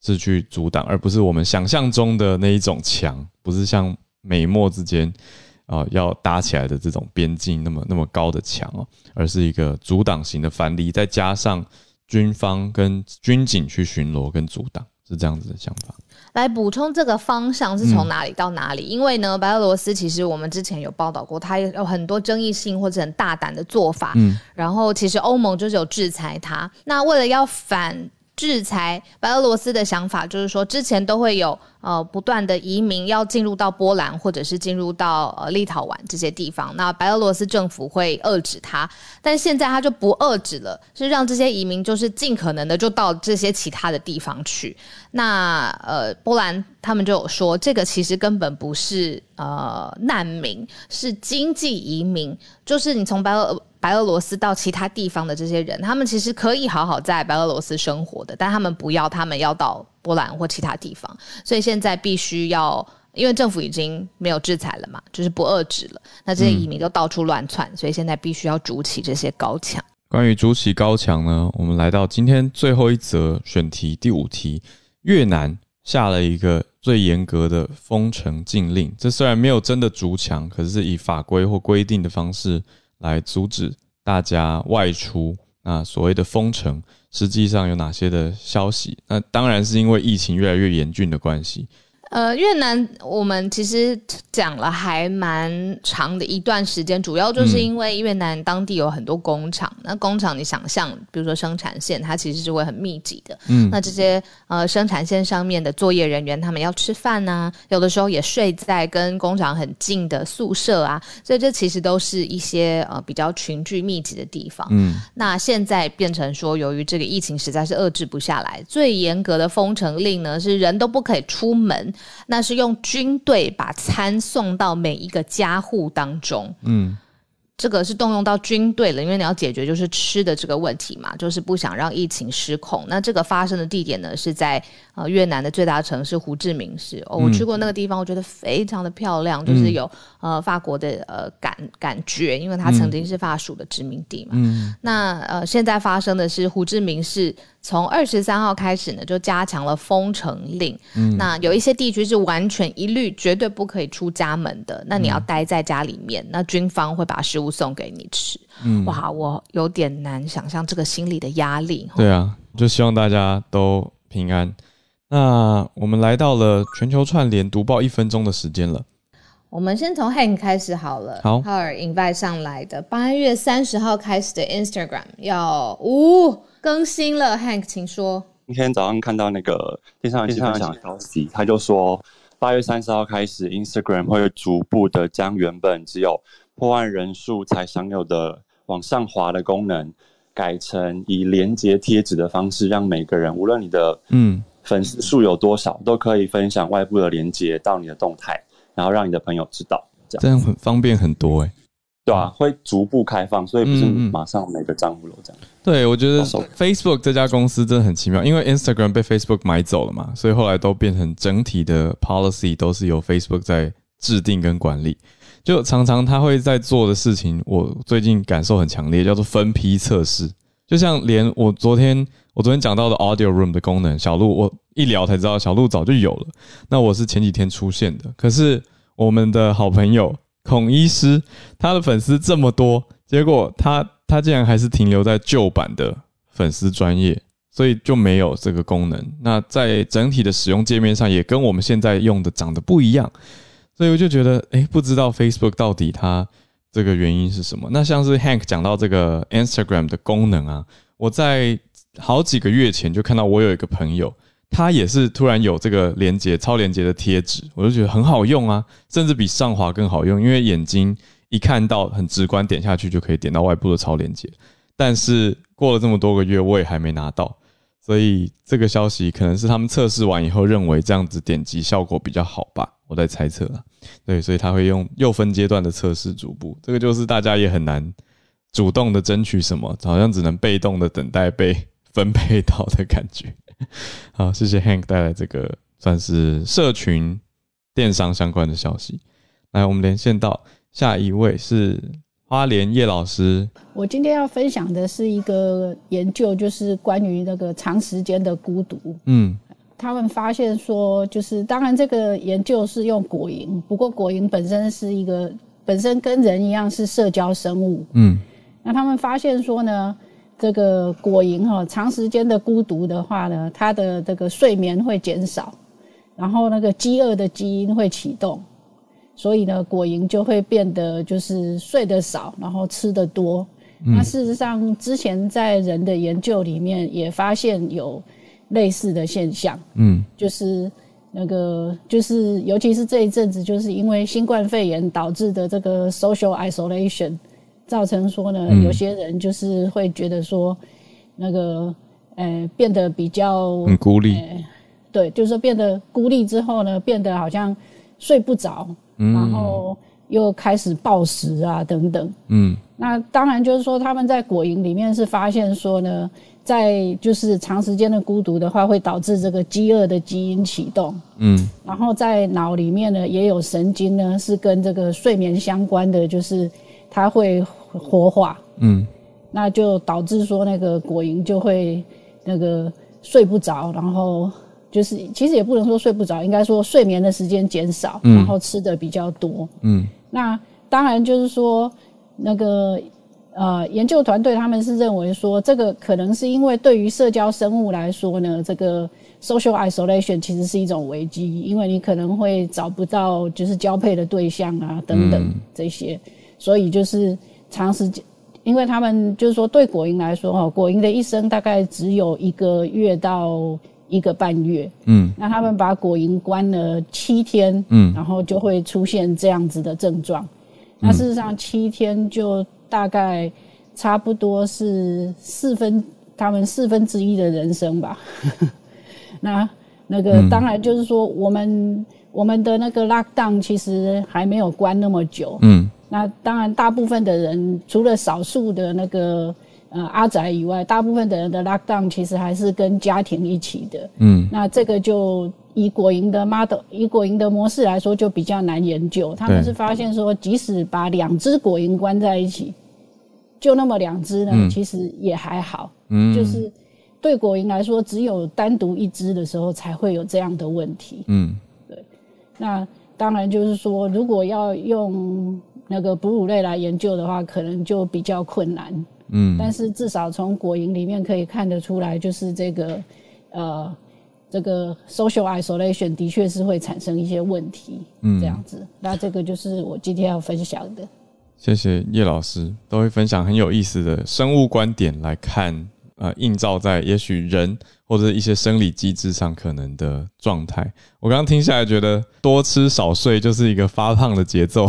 是去阻挡，而不是我们想象中的那一种墙，不是像美墨之间啊、呃、要搭起来的这种边境那么那么高的墙哦，而是一个阻挡型的藩篱，再加上军方跟军警去巡逻跟阻挡，是这样子的想法。来补充这个方向是从哪里到哪里？嗯、因为呢，白俄罗斯其实我们之前有报道过，它有很多争议性或者很大胆的做法。嗯，然后其实欧盟就是有制裁它。那为了要反制裁白俄罗斯的想法，就是说之前都会有。呃，不断的移民要进入到波兰或者是进入到呃立陶宛这些地方，那白俄罗斯政府会遏制他，但现在他就不遏制了，是让这些移民就是尽可能的就到这些其他的地方去。那呃，波兰他们就有说，这个其实根本不是呃难民，是经济移民，就是你从白俄白俄罗斯到其他地方的这些人，他们其实可以好好在白俄罗斯生活的，但他们不要，他们要到。波兰或其他地方，所以现在必须要，因为政府已经没有制裁了嘛，就是不遏制了。那这些移民都到处乱窜，所以现在必须要筑起这些高墙。关于筑起高墙呢，我们来到今天最后一则选题，第五题：越南下了一个最严格的封城禁令。这虽然没有真的筑墙，可是以法规或规定的方式来阻止大家外出。那所谓的封城，实际上有哪些的消息？那当然是因为疫情越来越严峻的关系。呃，越南我们其实讲了还蛮长的一段时间，主要就是因为越南当地有很多工厂，嗯、那工厂你想象，比如说生产线，它其实是会很密集的。嗯，那这些呃生产线上面的作业人员，他们要吃饭啊，有的时候也睡在跟工厂很近的宿舍啊，所以这其实都是一些呃比较群聚密集的地方。嗯，那现在变成说，由于这个疫情实在是遏制不下来，最严格的封城令呢，是人都不可以出门。那是用军队把餐送到每一个家户当中，嗯。这个是动用到军队了，因为你要解决就是吃的这个问题嘛，就是不想让疫情失控。那这个发生的地点呢，是在呃越南的最大城市胡志明市。哦，我去过那个地方，我觉得非常的漂亮，嗯、就是有呃法国的呃感感觉，因为它曾经是法属的殖民地嘛。嗯、那呃现在发生的是胡志明市从二十三号开始呢，就加强了封城令。嗯、那有一些地区是完全一律绝对不可以出家门的，那你要待在家里面，那军方会把食物。送给你吃，嗯，哇，我有点难想象这个心理的压力。对啊，就希望大家都平安。那我们来到了全球串联读报一分钟的时间了。我们先从 Hank 开始好了。好，Howard invite 上来的八月三十号开始的 Instagram 要呜、哦、更新了。Hank，请说。今天早上看到那个电视上的消息，他就说八月三十号开始，Instagram 会逐步的将原本只有破万人数才享有的往上滑的功能，改成以连接贴纸的方式，让每个人无论你的嗯粉丝数有多少，嗯、都可以分享外部的连接到你的动态，然后让你的朋友知道，这样，这样很方便很多哎、欸，对啊，会逐步开放，所以不是马上每个账户都这样。对，我觉得 Facebook 这家公司真的很奇妙，因为 Instagram 被 Facebook 买走了嘛，所以后来都变成整体的 policy 都是由 Facebook 在制定跟管理。就常常他会在做的事情，我最近感受很强烈，叫做分批测试。就像连我昨天我昨天讲到的 Audio Room 的功能，小鹿我一聊才知道，小鹿早就有了。那我是前几天出现的，可是我们的好朋友孔医师，他的粉丝这么多，结果他他竟然还是停留在旧版的粉丝专业，所以就没有这个功能。那在整体的使用界面上，也跟我们现在用的长得不一样。所以我就觉得，哎，不知道 Facebook 到底它这个原因是什么？那像是 Hank 讲到这个 Instagram 的功能啊，我在好几个月前就看到我有一个朋友，它也是突然有这个连接超连接的贴纸，我就觉得很好用啊，甚至比上滑更好用，因为眼睛一看到很直观，点下去就可以点到外部的超连接。但是过了这么多个月，我也还没拿到，所以这个消息可能是他们测试完以后认为这样子点击效果比较好吧。我在猜测啊，对，所以他会用又分阶段的测试逐步，这个就是大家也很难主动的争取什么，好像只能被动的等待被分配到的感觉。[LAUGHS] 好，谢谢 Hank 带来这个算是社群电商相关的消息。来，我们连线到下一位是花莲叶老师。我今天要分享的是一个研究，就是关于那个长时间的孤独。嗯。他们发现说，就是当然这个研究是用果蝇，不过果蝇本身是一个本身跟人一样是社交生物。嗯，那他们发现说呢，这个果蝇哈，长时间的孤独的话呢，它的这个睡眠会减少，然后那个饥饿的基因会启动，所以呢，果蝇就会变得就是睡得少，然后吃得多。嗯、那事实上，之前在人的研究里面也发现有类似的现象，嗯，就是那个就是尤其是这一阵子，就是因为新冠肺炎导致的这个 social isolation，造成说呢，嗯、有些人就是会觉得说，那个呃变得比较很孤立、呃，对，就是变得孤立之后呢，变得好像睡不着，嗯、然后又开始暴食啊等等，嗯。那当然就是说，他们在果蝇里面是发现说呢，在就是长时间的孤独的话，会导致这个饥饿的基因启动。嗯，然后在脑里面呢，也有神经呢是跟这个睡眠相关的，就是它会活化。嗯，那就导致说那个果蝇就会那个睡不着，然后就是其实也不能说睡不着，应该说睡眠的时间减少，然后吃的比较多。嗯，那当然就是说。那个呃，研究团队他们是认为说，这个可能是因为对于社交生物来说呢，这个 social isolation 其实是一种危机，因为你可能会找不到就是交配的对象啊等等这些，嗯、所以就是长时间，因为他们就是说对果蝇来说哈，果蝇的一生大概只有一个月到一个半月，嗯，那他们把果蝇关了七天，嗯，然后就会出现这样子的症状。那事实上，七天就大概差不多是四分他们四分之一的人生吧。[LAUGHS] 那那个当然就是说，我们我们的那个 lockdown 其实还没有关那么久。嗯。那当然，大部分的人除了少数的那个呃阿宅以外，大部分的人的 lockdown 其实还是跟家庭一起的。嗯。那这个就。以果蝇的 model，以果蝇的模式来说，就比较难研究。他们是发现说，即使把两只果蝇关在一起，就那么两只呢，嗯、其实也还好。嗯，就是对果蝇来说，只有单独一只的时候才会有这样的问题。嗯，对。那当然就是说，如果要用那个哺乳类来研究的话，可能就比较困难。嗯，但是至少从果蝇里面可以看得出来，就是这个呃。这个 social isolation 的确是会产生一些问题，嗯，这样子。那这个就是我今天要分享的。谢谢叶老师，都会分享很有意思的生物观点来看，呃，映照在也许人或者一些生理机制上可能的状态。我刚刚听下来觉得多吃少睡就是一个发胖的节奏，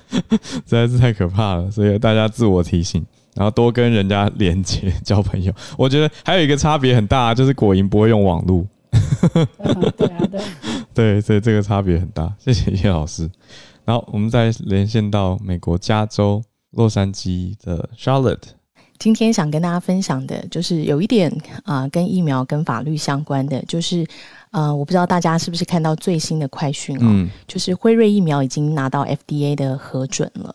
[LAUGHS] 实在是太可怕了。所以大家自我提醒，然后多跟人家连接交朋友。我觉得还有一个差别很大，就是果蝇不会用网络。[LAUGHS] 对啊，对，[LAUGHS] 对，所以这个差别很大。谢谢叶老师。然后我们再连线到美国加州洛杉矶的 Charlotte。今天想跟大家分享的就是有一点啊、呃，跟疫苗跟法律相关的，就是。呃，我不知道大家是不是看到最新的快讯哦，嗯、就是辉瑞疫苗已经拿到 FDA 的核准了，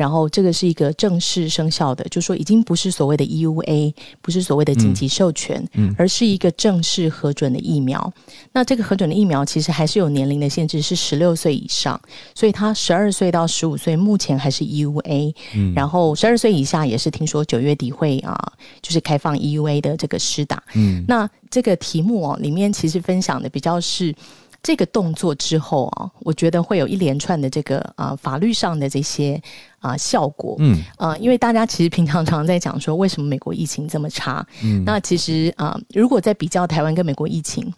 然后这个是一个正式生效的，就是说已经不是所谓的 EUA，不是所谓的紧急授权，嗯、而是一个正式核准的疫苗。那这个核准的疫苗其实还是有年龄的限制，是十六岁以上，所以它十二岁到十五岁目前还是 EUA，嗯、然后十二岁以下也是听说九月底会啊，就是开放 EUA 的这个施打。嗯，那。这个题目哦，里面其实分享的比较是这个动作之后啊，我觉得会有一连串的这个啊法律上的这些啊效果。嗯啊，因为大家其实平常常在讲说，为什么美国疫情这么差？嗯，那其实啊，如果在比较台湾跟美国疫情，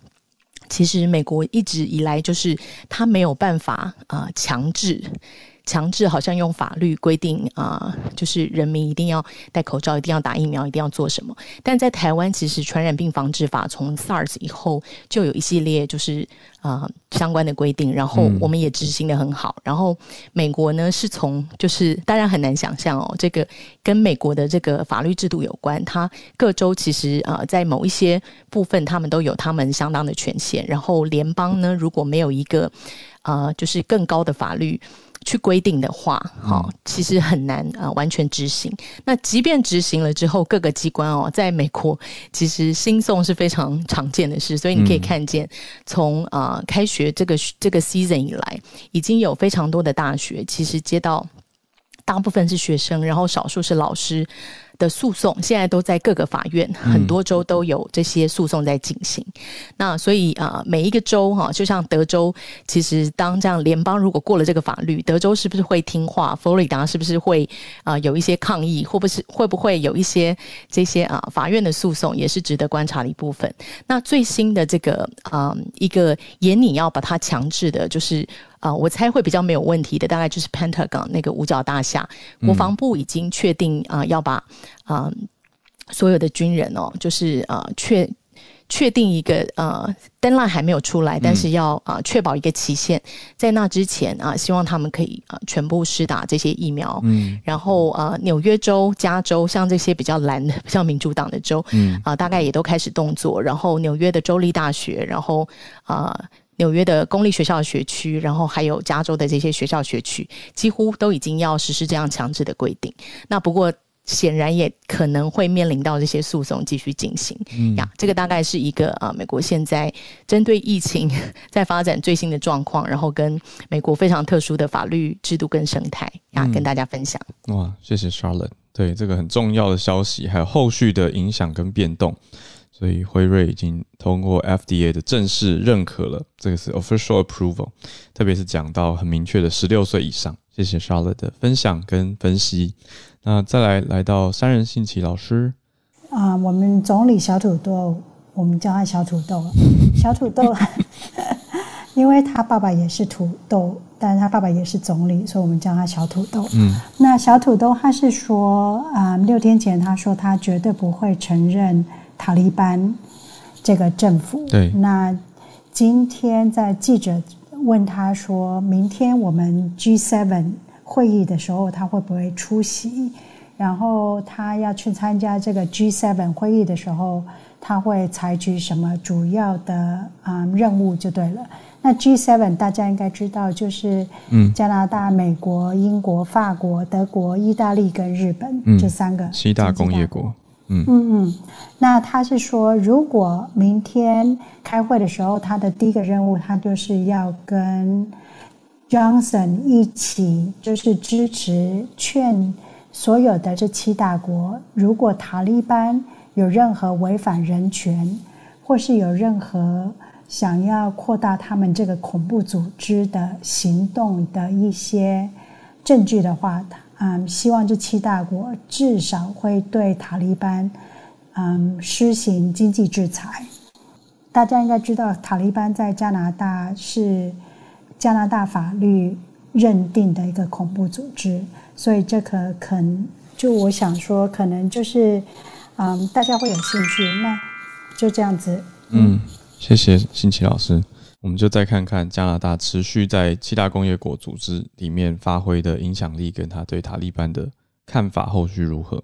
其实美国一直以来就是他没有办法啊强制。强制好像用法律规定啊、就是人民一定要戴口罩，一定要打疫苗，一定要做什么。但在台湾，其实传染病防治法从 SARS 以后就有一系列就是啊、相关的规定，然后我们也执行得很好。然后美国呢，是从就是当然很难想象哦，这个跟美国的这个法律制度有关。它各州其实啊、在某一些部分，他们都有他们相当的权限。然后联邦呢，如果没有一个啊、就是更高的法律。去规定的话，哈，其实很难啊、呃，完全执行。那即便执行了之后，各个机关哦，在美国其实新送是非常常见的事。所以你可以看见，从啊、呃、开学这个这个 season 以来，已经有非常多的大学其实接到大部分是学生，然后少数是老师。的诉讼现在都在各个法院，很多州都有这些诉讼在进行。嗯、那所以啊、呃，每一个州哈，就像德州，其实当这样联邦如果过了这个法律，德州是不是会听话？佛罗里达是不是会啊、呃、有一些抗议？会不会会不会有一些这些啊法院的诉讼，也是值得观察的一部分。那最新的这个啊、呃、一个严你要把它强制的，就是。啊、呃，我猜会比较没有问题的，大概就是 Pentagon 那个五角大厦，国防部已经确定啊、呃，要把啊、呃、所有的军人哦，就是啊确确定一个呃 deadline 还没有出来，但是要啊、呃、确保一个期限，在那之前啊、呃，希望他们可以啊、呃、全部施打这些疫苗。嗯，然后啊、呃，纽约州、加州像这些比较蓝的、比较民主党的州，嗯啊、呃，大概也都开始动作。然后纽约的州立大学，然后啊。呃纽约的公立学校学区，然后还有加州的这些学校学区，几乎都已经要实施这样强制的规定。那不过显然也可能会面临到这些诉讼继续进行。嗯呀，这个大概是一个啊，美国现在针对疫情在发展最新的状况，然后跟美国非常特殊的法律制度跟生态呀，跟大家分享。哇，谢谢 Charlotte，对这个很重要的消息，还有后续的影响跟变动。所以辉瑞已经通过 FDA 的正式认可了，这个是 official approval，特别是讲到很明确的十六岁以上。谢谢 Charlotte 的分享跟分析。那再来来到三人信奇老师啊，我们总理小土豆，我们叫他小土豆，[LAUGHS] 小土豆，[LAUGHS] 因为他爸爸也是土豆，但是他爸爸也是总理，所以我们叫他小土豆。嗯，那小土豆他是说啊，六天前他说他绝对不会承认。塔利班这个政府，对，那今天在记者问他说，明天我们 G7 会议的时候，他会不会出席？然后他要去参加这个 G7 会议的时候，他会采取什么主要的啊、嗯、任务？就对了。那 G7 大家应该知道，就是嗯，加拿大、美国、英国、法国、德国、意大利跟日本、嗯、这三个七大工业国。嗯。嗯，那他是说，如果明天开会的时候，他的第一个任务，他就是要跟 Johnson 一起，就是支持劝所有的这七大国，如果塔利班有任何违反人权，或是有任何想要扩大他们这个恐怖组织的行动的一些证据的话，嗯，希望这七大国至少会对塔利班，嗯，施行经济制裁。大家应该知道，塔利班在加拿大是加拿大法律认定的一个恐怖组织，所以这可可能就我想说，可能就是嗯，大家会有兴趣。那就这样子。嗯，谢谢新奇老师。我们就再看看加拿大持续在七大工业国组织里面发挥的影响力，跟他对塔利班的看法后续如何？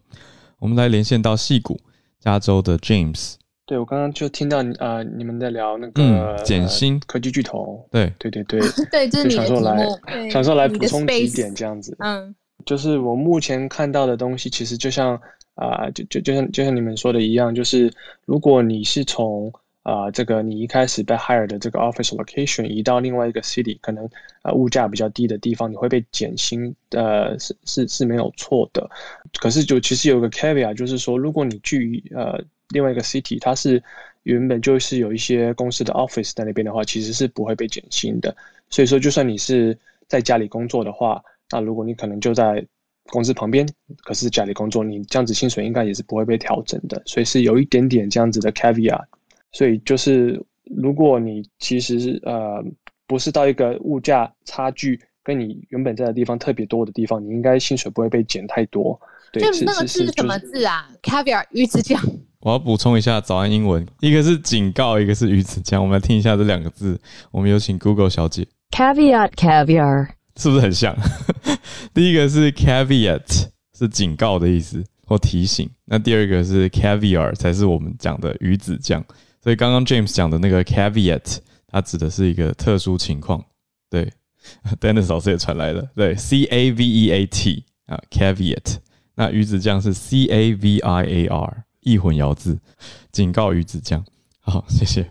我们来连线到矽谷，加州的 James。对，我刚刚就听到啊、呃，你们在聊那个减薪、呃、科技巨头。对对 [LAUGHS] 对对，对，就是你的题目。想说来补充几点这样子。嗯，就是我目前看到的东西，其实就像啊、呃，就就就像就像你们说的一样，就是如果你是从啊、这个你一开始被 hire 的这个 office location 移到另外一个 city，可能呃物价比较低的地方，你会被减薪，呃是是是没有错的。可是就其实有个 caveat，就是说如果你去呃另外一个 city，它是原本就是有一些公司的 office 在那边的话，其实是不会被减薪的。所以说，就算你是在家里工作的话，那如果你可能就在公司旁边，可是家里工作，你这样子薪水应该也是不会被调整的。所以是有一点点这样子的 caveat。所以就是，如果你其实呃不是到一个物价差距跟你原本在的地方特别多的地方，你应该薪水不会被减太多。对，就那个字是什么字啊？Caviar 鱼子酱。[LAUGHS] 我要补充一下早安英文，一个是警告，一个是鱼子酱。我们来听一下这两个字。我们有请 Google 小姐。caviar caviar 是不是很像？[LAUGHS] 第一个是 caveat 是警告的意思或提醒，那第二个是 caviar 才是我们讲的鱼子酱。所以刚刚 James 讲的那个 caveat，它指的是一个特殊情况。对，[LAUGHS] Dennis 老师也传来了。对，C A V E A T 啊，caveat。那鱼子酱是 C A V I A R，易混淆字，警告鱼子酱。好，谢谢。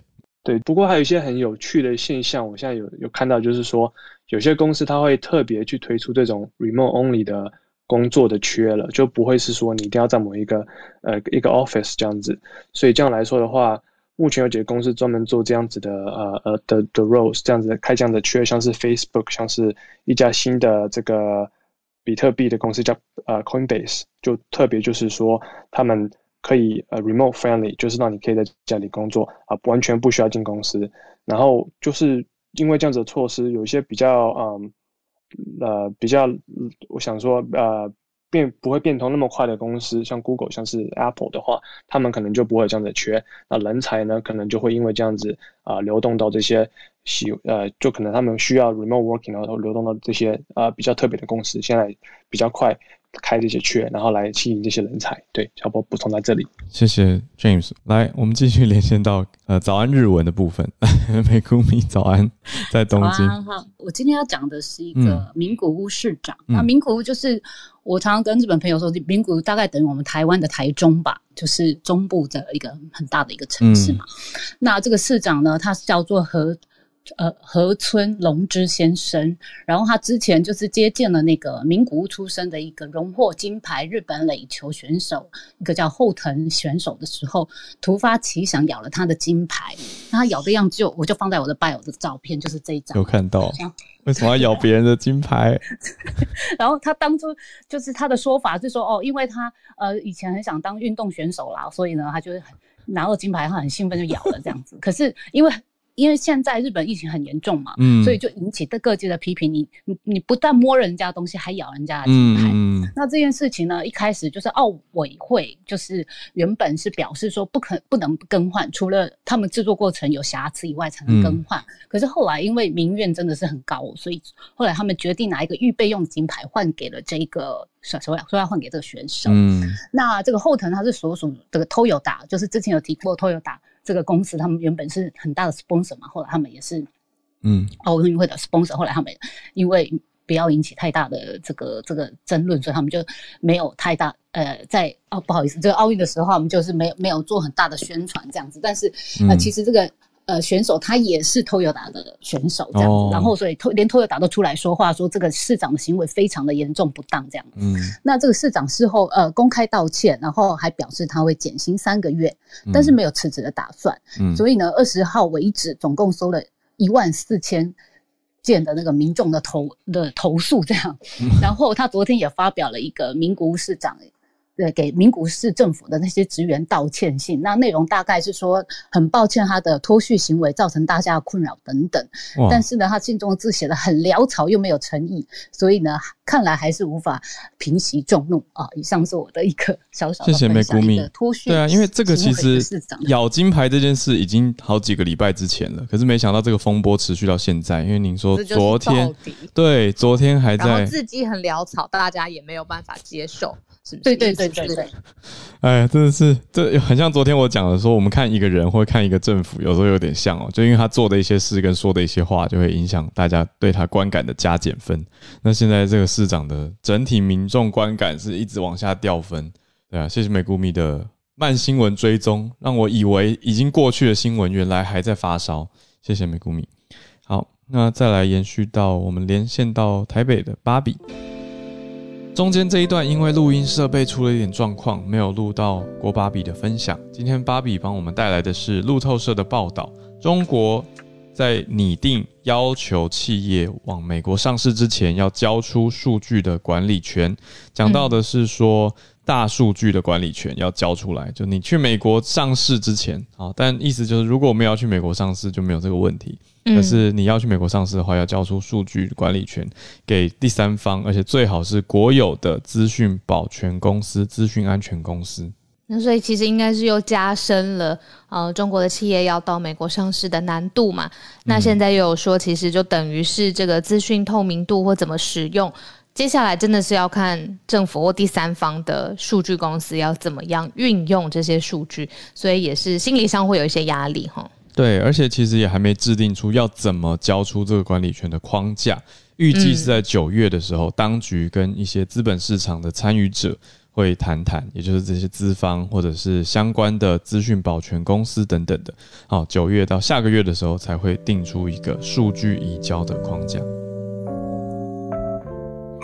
对，不过还有一些很有趣的现象，我现在有有看到，就是说有些公司它会特别去推出这种 remote only 的工作的缺了，就不会是说你一定要在某一个呃一个 office 这样子。所以这样来说的话，目前有几个公司专门做这样子的呃呃的的 roles，这样子开这样的缺，像是 Facebook，像是一家新的这个比特币的公司叫呃 Coinbase，就特别就是说他们可以呃 remote friendly，就是让你可以在家里工作啊，完全不需要进公司。然后就是因为这样子的措施，有一些比较嗯。呃，比较，我想说，呃，变不会变通那么快的公司，像 Google，像是 Apple 的话，他们可能就不会这样子缺。那人才呢，可能就会因为这样子啊、流动到这些喜呃，就可能他们需要 remote working，然后流动到这些啊、比较特别的公司，现在比较快。开这些缺，然后来吸引这些人才。对，小波补充在这里。谢谢 James。来，我们继续连线到呃早安日文的部分。[LAUGHS] 美谷米早安，在东京。好，我今天要讲的是一个名古屋市长。嗯、那名古屋就是我常常跟日本朋友说，名古屋大概等于我们台湾的台中吧，就是中部的一个很大的一个城市嘛。嗯、那这个市长呢，他是叫做和。呃，河村隆之先生，然后他之前就是接见了那个名古屋出生的一个荣获金牌日本垒球选手，一个叫后藤选手的时候，突发奇想咬了他的金牌。那他咬的样子就，我就放在我的 bio 的照片，就是这一张。有看到？为什么要咬别人的金牌？[LAUGHS] 然后他当初就是他的说法是说，哦，因为他呃以前很想当运动选手啦，所以呢，他就是拿到金牌，他很兴奋就咬了这样子。可是因为因为现在日本疫情很严重嘛，嗯，所以就引起的各界的批评。你你你不但摸人家东西，还咬人家的金牌。嗯，那这件事情呢，一开始就是奥委会就是原本是表示说不可不能更换，除了他们制作过程有瑕疵以外才能更换。嗯，可是后来因为民怨真的是很高，所以后来他们决定拿一个预备用金牌换给了这个说说要说要换给这个选手。嗯，那这个后藤他是所属这个 Toyota，就是之前有提过 Toyota。这个公司他们原本是很大的 sponsor 嘛，后来他们也是，嗯，奥运会的 sponsor。后来他们因为不要引起太大的这个这个争论，所以他们就没有太大呃，在哦不好意思，这个奥运的时候，我们就是没有没有做很大的宣传这样子。但是呃，其实这个。呃，选手他也是 Toyota 的选手这样子，oh. 然后所以偷连 Toyota 都出来说话，说这个市长的行为非常的严重不当这样子。嗯，那这个市长事后呃公开道歉，然后还表示他会减薪三个月，但是没有辞职的打算。嗯，所以呢，二十号为止总共收了一万四千件的那个民众的投的投诉这样。然后他昨天也发表了一个名古屋市长。对，给名古屋市政府的那些职员道歉信，那内容大概是说，很抱歉他的脱序行为造成大家的困扰等等。但是呢，他信中的字写的很潦草又没有诚意，所以呢，看来还是无法平息众怒啊。以上是我的一个小小的。谢谢美谷米脱序。对啊，因为这个其实咬金牌这件事已经好几个礼拜之前了，可是没想到这个风波持续到现在。因为您说昨天，对，昨天还在，字迹很潦草，大家也没有办法接受。对对对对对，哎，真的是，这很像昨天我讲的，说我们看一个人或看一个政府，有时候有点像哦，就因为他做的一些事跟说的一些话，就会影响大家对他观感的加减分。那现在这个市长的整体民众观感是一直往下掉分，对啊，谢谢美谷米的慢新闻追踪，让我以为已经过去的新闻，原来还在发烧。谢谢美谷米。好，那再来延续到我们连线到台北的芭比。中间这一段因为录音设备出了一点状况，没有录到郭芭比的分享。今天芭比帮我们带来的是路透社的报道：中国在拟定要求企业往美国上市之前要交出数据的管理权。讲到的是说。大数据的管理权要交出来，就你去美国上市之前，啊，但意思就是，如果我们要去美国上市，就没有这个问题。可是你要去美国上市的话，要交出数据管理权给第三方，而且最好是国有的资讯保全公司、资讯安全公司。那所以其实应该是又加深了呃中国的企业要到美国上市的难度嘛。那现在又有说，其实就等于是这个资讯透明度或怎么使用。接下来真的是要看政府或第三方的数据公司要怎么样运用这些数据，所以也是心理上会有一些压力哈。对，而且其实也还没制定出要怎么交出这个管理权的框架，预计是在九月的时候，当局跟一些资本市场的参与者会谈谈，也就是这些资方或者是相关的资讯保全公司等等的。好，九月到下个月的时候才会定出一个数据移交的框架。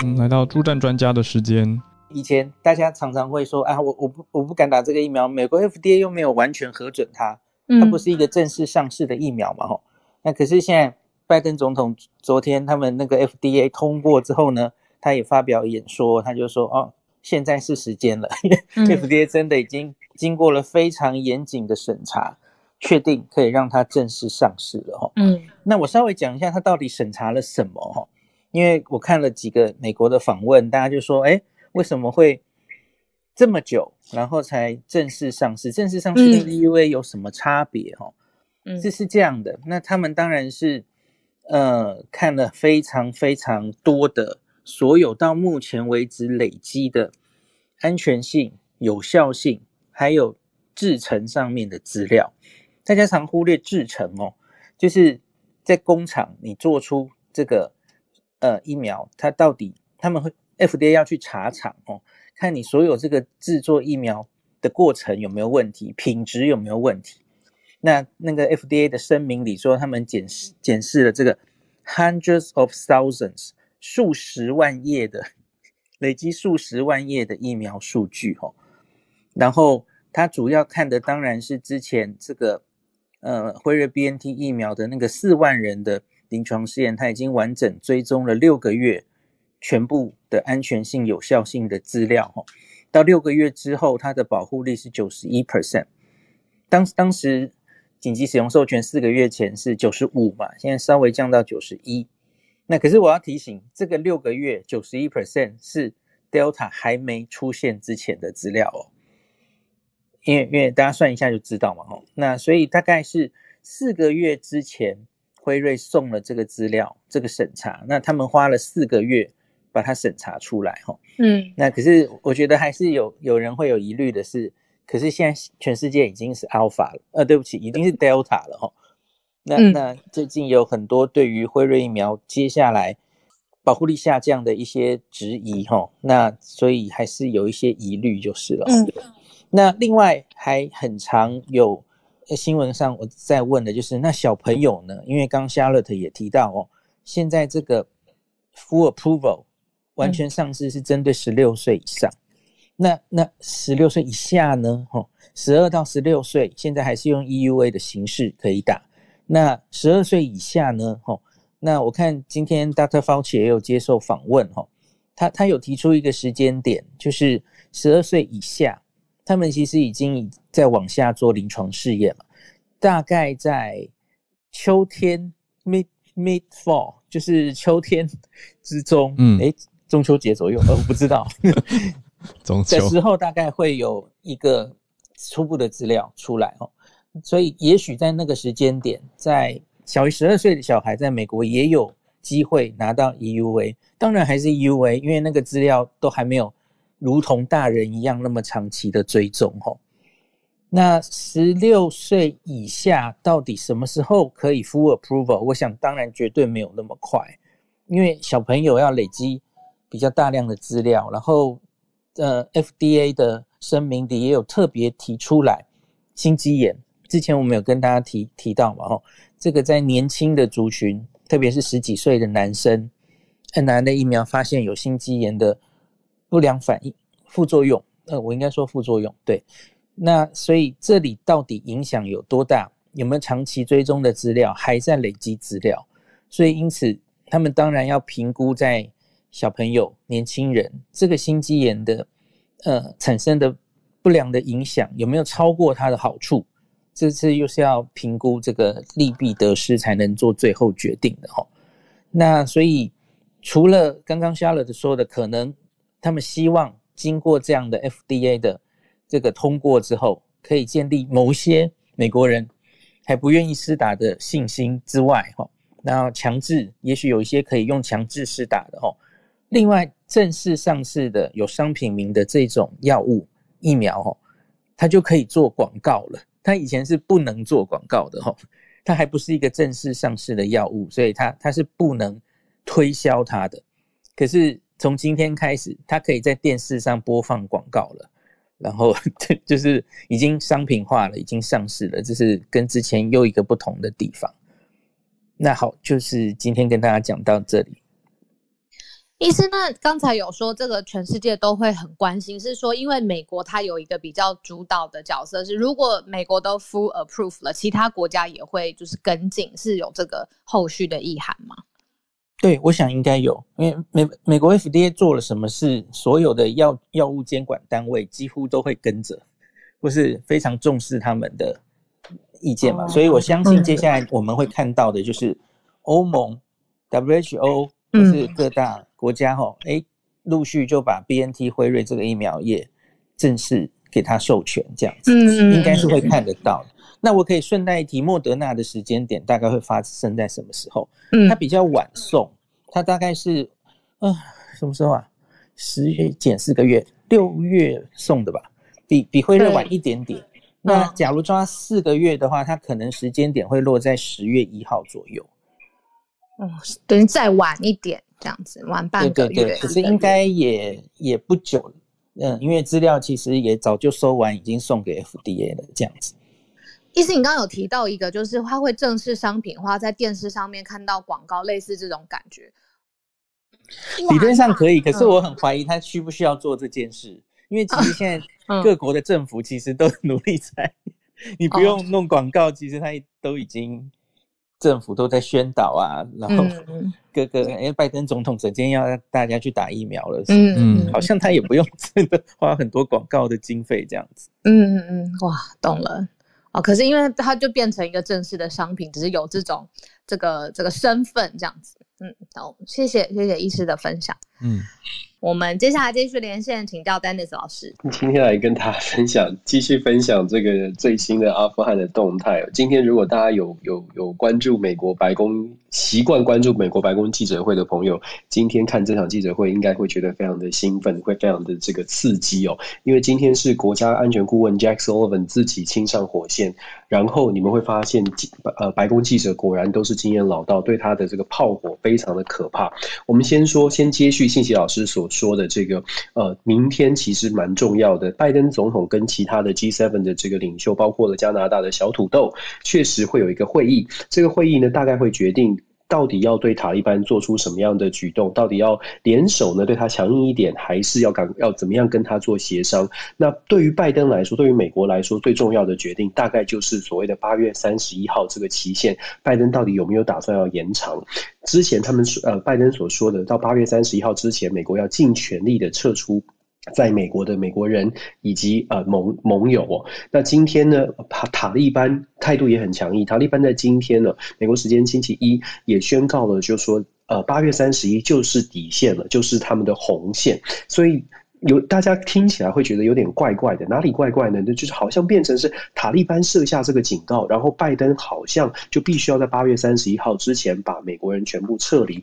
嗯，来到助战专家的时间。以前大家常常会说啊，我我不我不敢打这个疫苗，美国 FDA 又没有完全核准它，它不是一个正式上市的疫苗嘛，吼、嗯。那可是现在拜登总统昨天他们那个 FDA 通过之后呢，他也发表演说，他就说哦，现在是时间了，因为 FDA 真的已经经过了非常严谨的审查。确定可以让它正式上市了哈，嗯，那我稍微讲一下它到底审查了什么哈，因为我看了几个美国的访问，大家就说，哎，为什么会这么久，然后才正式上市？正式上市跟 EUA 有什么差别哈？嗯，这是这样的，那他们当然是呃看了非常非常多的所有到目前为止累积的安全性、有效性，还有制程上面的资料。大家常忽略制程哦，就是在工厂你做出这个呃疫苗，它到底他们会 FDA 要去查厂哦，看你所有这个制作疫苗的过程有没有问题，品质有没有问题。那那个 FDA 的声明里说，他们检视检视了这个 hundreds of thousands 数十万页的累积数十万页的疫苗数据哦，然后他主要看的当然是之前这个。呃，辉瑞 BNT 疫苗的那个四万人的临床试验，它已经完整追踪了六个月，全部的安全性、有效性的资料哈。到六个月之后，它的保护力是九十一 percent。当当时紧急使用授权四个月前是九十五嘛，现在稍微降到九十一。那可是我要提醒，这个六个月九十一 percent 是 Delta 还没出现之前的资料哦。因为因为大家算一下就知道嘛，吼，那所以大概是四个月之前，辉瑞送了这个资料，这个审查，那他们花了四个月把它审查出来，吼，嗯，那可是我觉得还是有有人会有疑虑的是，可是现在全世界已经是 Alpha 了，呃，对不起，已经是 Delta 了，吼，那那最近有很多对于辉瑞疫苗接下来保护力下降的一些质疑，吼，那所以还是有一些疑虑就是了，嗯。那另外还很常有新闻上我在问的就是，那小朋友呢？因为刚 Charlotte 也提到哦，现在这个 full approval 完全上市是针对十六岁以上，那那十六岁以下呢？哦，十二到十六岁现在还是用 EUA 的形式可以打，那十二岁以下呢？哦，那我看今天 Dr. Fauci 也有接受访问哦，他他有提出一个时间点，就是十二岁以下。他们其实已经在往下做临床试验了，大概在秋天 mid mid fall，就是秋天之中，嗯，诶，中秋节左右，呃，我不知道，[LAUGHS] 中秋的时候大概会有一个初步的资料出来哦，所以也许在那个时间点，在小于十二岁的小孩在美国也有机会拿到 EUA，当然还是 EUA，因为那个资料都还没有。如同大人一样那么长期的追踪哦，那十六岁以下到底什么时候可以 full approval？我想当然绝对没有那么快，因为小朋友要累积比较大量的资料，然后呃 FDA 的声明里也有特别提出来心肌炎，之前我们有跟大家提提到嘛吼，这个在年轻的族群，特别是十几岁的男生，很难的疫苗发现有心肌炎的。不良反应、副作用，呃，我应该说副作用，对。那所以这里到底影响有多大？有没有长期追踪的资料？还在累积资料，所以因此他们当然要评估在小朋友、年轻人这个心肌炎的呃产生的不良的影响有没有超过它的好处？这次又是要评估这个利弊得失才能做最后决定的哈。那所以除了刚刚 Charlotte 说的可能。他们希望经过这样的 FDA 的这个通过之后，可以建立某些美国人还不愿意施打的信心之外，哈，然后强制，也许有一些可以用强制施打的，哈。另外，正式上市的有商品名的这种药物疫苗，哈，它就可以做广告了。它以前是不能做广告的，哈，它还不是一个正式上市的药物，所以它它是不能推销它的。可是。从今天开始，它可以在电视上播放广告了，然后 [LAUGHS] 就是已经商品化了，已经上市了，这是跟之前又一个不同的地方。那好，就是今天跟大家讲到这里。医师，那刚才有说这个全世界都会很关心，是说因为美国它有一个比较主导的角色，是如果美国都 full approve 了，其他国家也会就是跟进，是有这个后续的意涵吗？对，我想应该有，因为美美国 FDA 做了什么事，所有的药药物监管单位几乎都会跟着，或是非常重视他们的意见嘛，哦、所以我相信接下来我们会看到的就是欧盟、WHO 或是各大国家哈，哎、嗯，陆续就把 BNT 辉瑞这个疫苗也正式给他授权，这样子，嗯、应该是会看得到。那我可以顺带一提，莫德纳的时间点大概会发生在什么时候？嗯，它比较晚送，它大概是，呃，什么时候啊？十月减四个月，六月送的吧，比比辉瑞晚一点点。那假如抓四个月的话，它可能时间点会落在十月一号左右。哦，等于再晚一点，这样子玩半个月。对对对，可是应该也也不久，嗯，因为资料其实也早就收完，已经送给 FDA 了，这样子。意思，你刚刚有提到一个，就是它会正式商品化，在电视上面看到广告，类似这种感觉。理论上可以，可是我很怀疑他需不需要做这件事，嗯、因为其实现在 [LAUGHS] 各国的政府其实都努力在，嗯、你不用弄广告，其实他都已经政府都在宣导啊，然后各个哎，拜登总统整天要大家去打疫苗了，嗯嗯，好像他也不用真的花很多广告的经费这样子。嗯嗯嗯，哇，懂了。哦，可是因为它就变成一个正式的商品，只是有这种这个这个身份这样子。嗯，好，谢谢谢谢医师的分享。嗯。我们接下来继续连线，请教 Dennis 老师。今天来跟大家分享，继续分享这个最新的阿富汗的动态。今天如果大家有有有关注美国白宫，习惯关注美国白宫记者会的朋友，今天看这场记者会应该会觉得非常的兴奋，会非常的这个刺激哦。因为今天是国家安全顾问 Jack Sullivan 自己亲上火线，然后你们会发现，呃，白宫记者果然都是经验老道，对他的这个炮火非常的可怕。我们先说，先接续信息老师所。说的这个呃，明天其实蛮重要的。拜登总统跟其他的 G7 的这个领袖，包括了加拿大的小土豆，确实会有一个会议。这个会议呢，大概会决定。到底要对塔利班做出什么样的举动？到底要联手呢？对他强硬一点，还是要敢要怎么样跟他做协商？那对于拜登来说，对于美国来说，最重要的决定大概就是所谓的八月三十一号这个期限。拜登到底有没有打算要延长？之前他们呃，拜登所说的，到八月三十一号之前，美国要尽全力的撤出。在美国的美国人以及呃盟盟友，那今天呢，塔塔利班态度也很强硬。塔利班在今天呢，美国时间星期一也宣告了，就说呃八月三十一就是底线了，就是他们的红线。所以有大家听起来会觉得有点怪怪的，哪里怪怪呢？那就是好像变成是塔利班设下这个警告，然后拜登好像就必须要在八月三十一号之前把美国人全部撤离。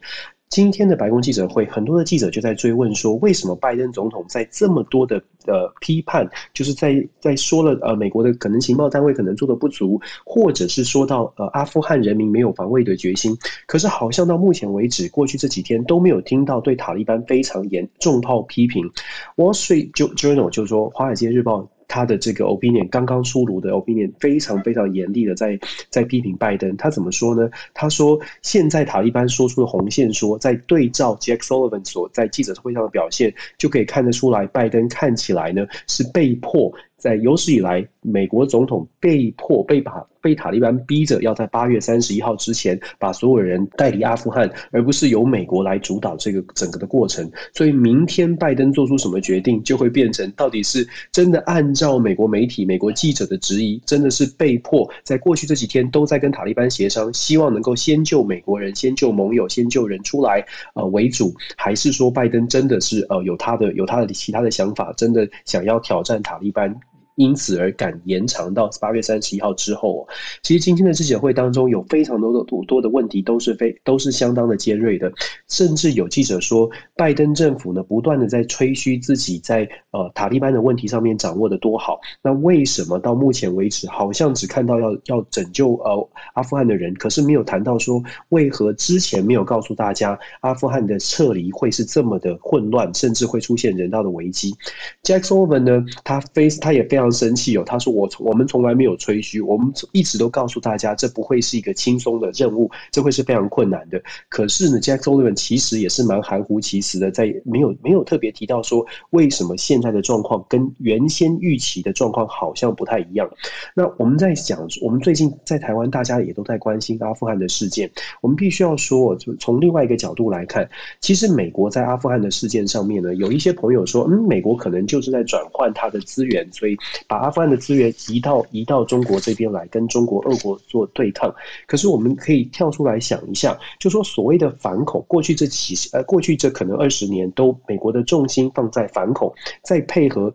今天的白宫记者会，很多的记者就在追问说，为什么拜登总统在这么多的呃批判，就是在在说了呃美国的可能情报单位可能做的不足，或者是说到呃阿富汗人民没有防卫的决心，可是好像到目前为止，过去这几天都没有听到对塔利班非常严重炮批评。Wall Street Journal 就说，华尔街日报。他的这个 opinion 刚刚出炉的 opinion 非常非常严厉的在在批评拜登，他怎么说呢？他说现在塔利班说出的红线说，在对照 Jack Sullivan 所在记者会上的表现，就可以看得出来，拜登看起来呢是被迫。在有史以来，美国总统被迫被把被塔利班逼着要在八月三十一号之前把所有人带离阿富汗，而不是由美国来主导这个整个的过程。所以明天拜登做出什么决定，就会变成到底是真的按照美国媒体、美国记者的质疑，真的是被迫在过去这几天都在跟塔利班协商，希望能够先救美国人、先救盟友、先救人出来，呃为主，还是说拜登真的是呃有他的有他的其他的想法，真的想要挑战塔利班？因此而敢延长到八月三十一号之后，其实今天的记者会当中有非常多的多多的问题，都是非都是相当的尖锐的，甚至有记者说，拜登政府呢不断的在吹嘘自己在呃塔利班的问题上面掌握的多好，那为什么到目前为止好像只看到要要拯救呃阿富汗的人，可是没有谈到说为何之前没有告诉大家阿富汗的撤离会是这么的混乱，甚至会出现人道的危机？Jack Sullivan 呢，他非他也非常。常生气哦。他说我：“我我们从来没有吹嘘，我们一直都告诉大家，这不会是一个轻松的任务，这会是非常困难的。可是呢，Jack Sullivan 其实也是蛮含糊其辞的，在没有没有特别提到说为什么现在的状况跟原先预期的状况好像不太一样。那我们在讲，我们最近在台湾，大家也都在关心阿富汗的事件，我们必须要说，就从另外一个角度来看，其实美国在阿富汗的事件上面呢，有一些朋友说，嗯，美国可能就是在转换它的资源，所以把阿富汗的资源移到移到中国这边来，跟中国、俄国做对抗。可是我们可以跳出来想一下，就说所谓的反恐，过去这几呃，过去这可能二十年都美国的重心放在反恐，再配合。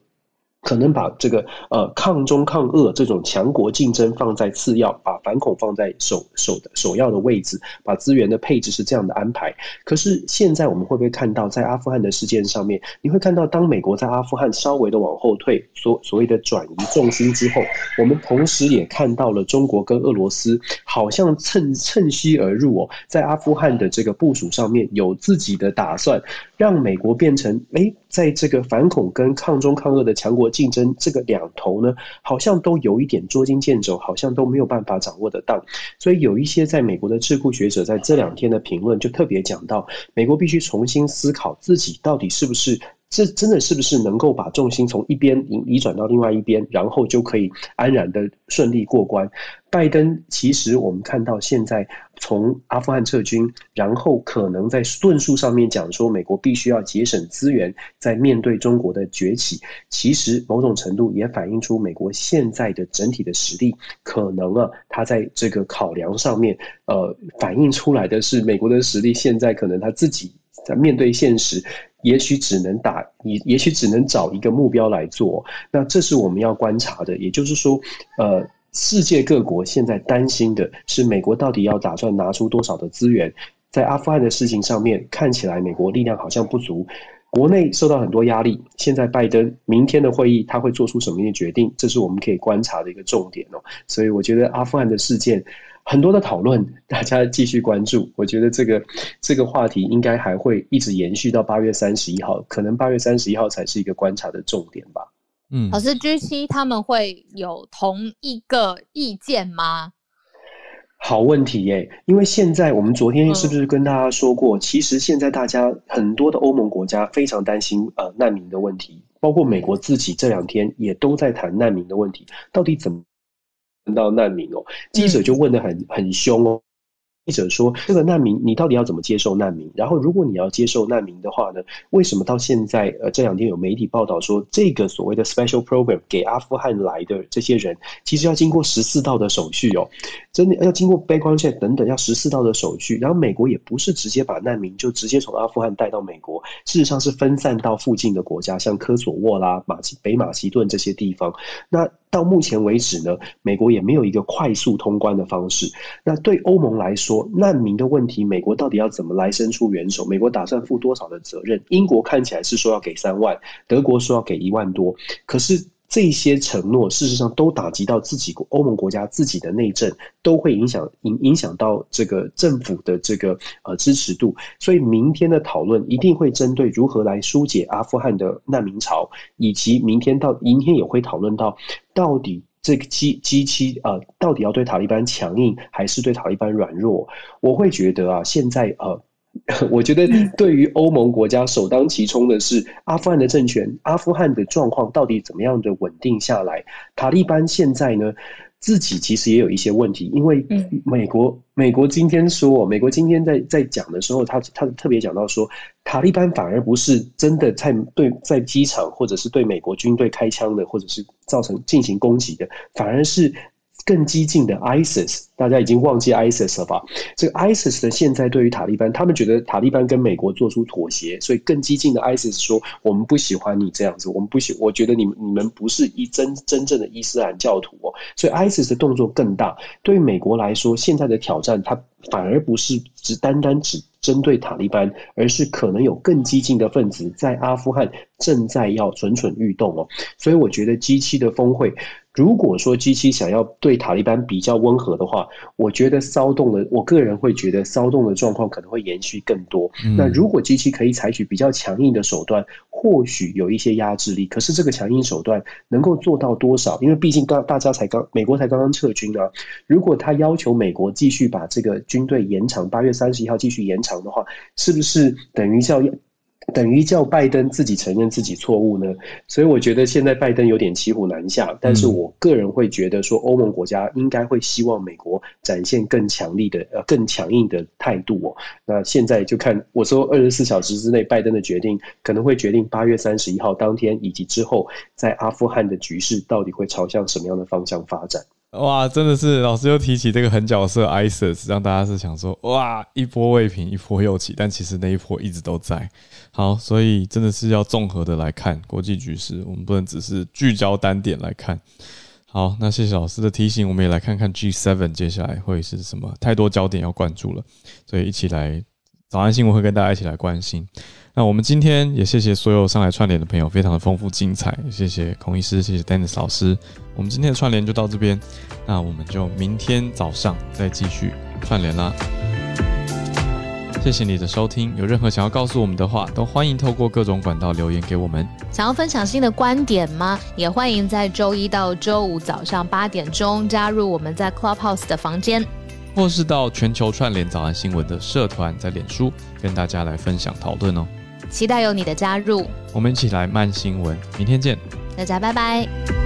可能把这个呃抗中抗俄这种强国竞争放在次要，把反恐放在首首的首要的位置，把资源的配置是这样的安排。可是现在我们会不会看到，在阿富汗的事件上面，你会看到当美国在阿富汗稍微的往后退，所所谓的转移重心之后，我们同时也看到了中国跟俄罗斯好像趁趁虚而入哦，在阿富汗的这个部署上面有自己的打算，让美国变成诶，在这个反恐跟抗中抗俄的强国。竞争这个两头呢，好像都有一点捉襟见肘，好像都没有办法掌握得当。所以有一些在美国的智库学者在这两天的评论就特别讲到，美国必须重新思考自己到底是不是。这真的是不是能够把重心从一边移移转到另外一边，然后就可以安然的顺利过关？拜登其实我们看到现在从阿富汗撤军，然后可能在论述上面讲说美国必须要节省资源，在面对中国的崛起，其实某种程度也反映出美国现在的整体的实力，可能啊，他在这个考量上面，呃，反映出来的是美国的实力现在可能他自己在面对现实。也许只能打，也也许只能找一个目标来做。那这是我们要观察的。也就是说，呃，世界各国现在担心的是，美国到底要打算拿出多少的资源，在阿富汗的事情上面，看起来美国力量好像不足，国内受到很多压力。现在拜登明天的会议他会做出什么样的决定？这是我们可以观察的一个重点哦。所以我觉得阿富汗的事件。很多的讨论，[LAUGHS] 大家继续关注。我觉得这个这个话题应该还会一直延续到八月三十一号，可能八月三十一号才是一个观察的重点吧。嗯，老师 G 七他们会有同一个意见吗？好问题耶，因为现在我们昨天是不是跟大家说过，嗯、其实现在大家很多的欧盟国家非常担心呃难民的问题，包括美国自己这两天也都在谈难民的问题，到底怎么？到难民哦，记者就问的很很凶哦。记者说：“这个难民，你到底要怎么接受难民？然后，如果你要接受难民的话呢？为什么到现在，呃，这两天有媒体报道说，这个所谓的 special program 给阿富汗来的这些人，其实要经过十四道的手续哦，真的要经过 background check 等等，要十四道的手续。然后，美国也不是直接把难民就直接从阿富汗带到美国，事实上是分散到附近的国家，像科索沃啦、马其北马其顿这些地方。那到目前为止呢，美国也没有一个快速通关的方式。那对欧盟来说，难民的问题，美国到底要怎么来伸出援手？美国打算负多少的责任？英国看起来是说要给三万，德国说要给一万多，可是这些承诺事实上都打击到自己欧盟国家自己的内政，都会影响影影响到这个政府的这个呃支持度。所以明天的讨论一定会针对如何来疏解阿富汗的难民潮，以及明天到明天也会讨论到到底。这个机机器啊，到底要对塔利班强硬，还是对塔利班软弱？我会觉得啊，现在呃，[LAUGHS] 我觉得对于欧盟国家首当其冲的是阿富汗的政权，阿富汗的状况到底怎么样的稳定下来？塔利班现在呢？自己其实也有一些问题，因为美国，美国今天说，美国今天在在讲的时候，他他特别讲到说，塔利班反而不是真的在对在机场或者是对美国军队开枪的，或者是造成进行攻击的，反而是。更激进的 ISIS，大家已经忘记 ISIS 了吧？这个 ISIS 的现在对于塔利班，他们觉得塔利班跟美国做出妥协，所以更激进的 ISIS 说：“我们不喜欢你这样子，我们不喜，我觉得你们你们不是一真真正的伊斯兰教徒哦。”所以 ISIS 的动作更大。对于美国来说，现在的挑战，它反而不是只单单只针对塔利班，而是可能有更激进的分子在阿富汗正在要蠢蠢欲动哦。所以我觉得 G7 的峰会。如果说 G7 想要对塔利班比较温和的话，我觉得骚动的，我个人会觉得骚动的状况可能会延续更多。嗯、那如果 G7 可以采取比较强硬的手段，或许有一些压制力。可是这个强硬手段能够做到多少？因为毕竟刚大家才刚，美国才刚刚撤军啊。如果他要求美国继续把这个军队延长，八月三十一号继续延长的话，是不是等于叫？等于叫拜登自己承认自己错误呢，所以我觉得现在拜登有点骑虎难下。但是我个人会觉得说，欧盟国家应该会希望美国展现更强力的、呃更强硬的态度哦。那现在就看我说二十四小时之内，拜登的决定可能会决定八月三十一号当天以及之后在阿富汗的局势到底会朝向什么样的方向发展。哇，真的是老师又提起这个狠角色 ISIS，让大家是想说哇，一波未平一波又起，但其实那一波一直都在。好，所以真的是要综合的来看国际局势，我们不能只是聚焦单点来看。好，那谢谢老师的提醒，我们也来看看 G7 接下来会是什么，太多焦点要关注了，所以一起来早安新闻会跟大家一起来关心。那我们今天也谢谢所有上来串联的朋友，非常的丰富精彩。谢谢孔医师，谢谢 Dennis 老师。我们今天的串联就到这边，那我们就明天早上再继续串联啦。谢谢你的收听，有任何想要告诉我们的话，都欢迎透过各种管道留言给我们。想要分享新的观点吗？也欢迎在周一到周五早上八点钟加入我们在 Clubhouse 的房间。或是到全球串联早安新闻的社团，在脸书跟大家来分享讨论哦。期待有你的加入，我们一起来慢新闻，明天见，大家拜拜。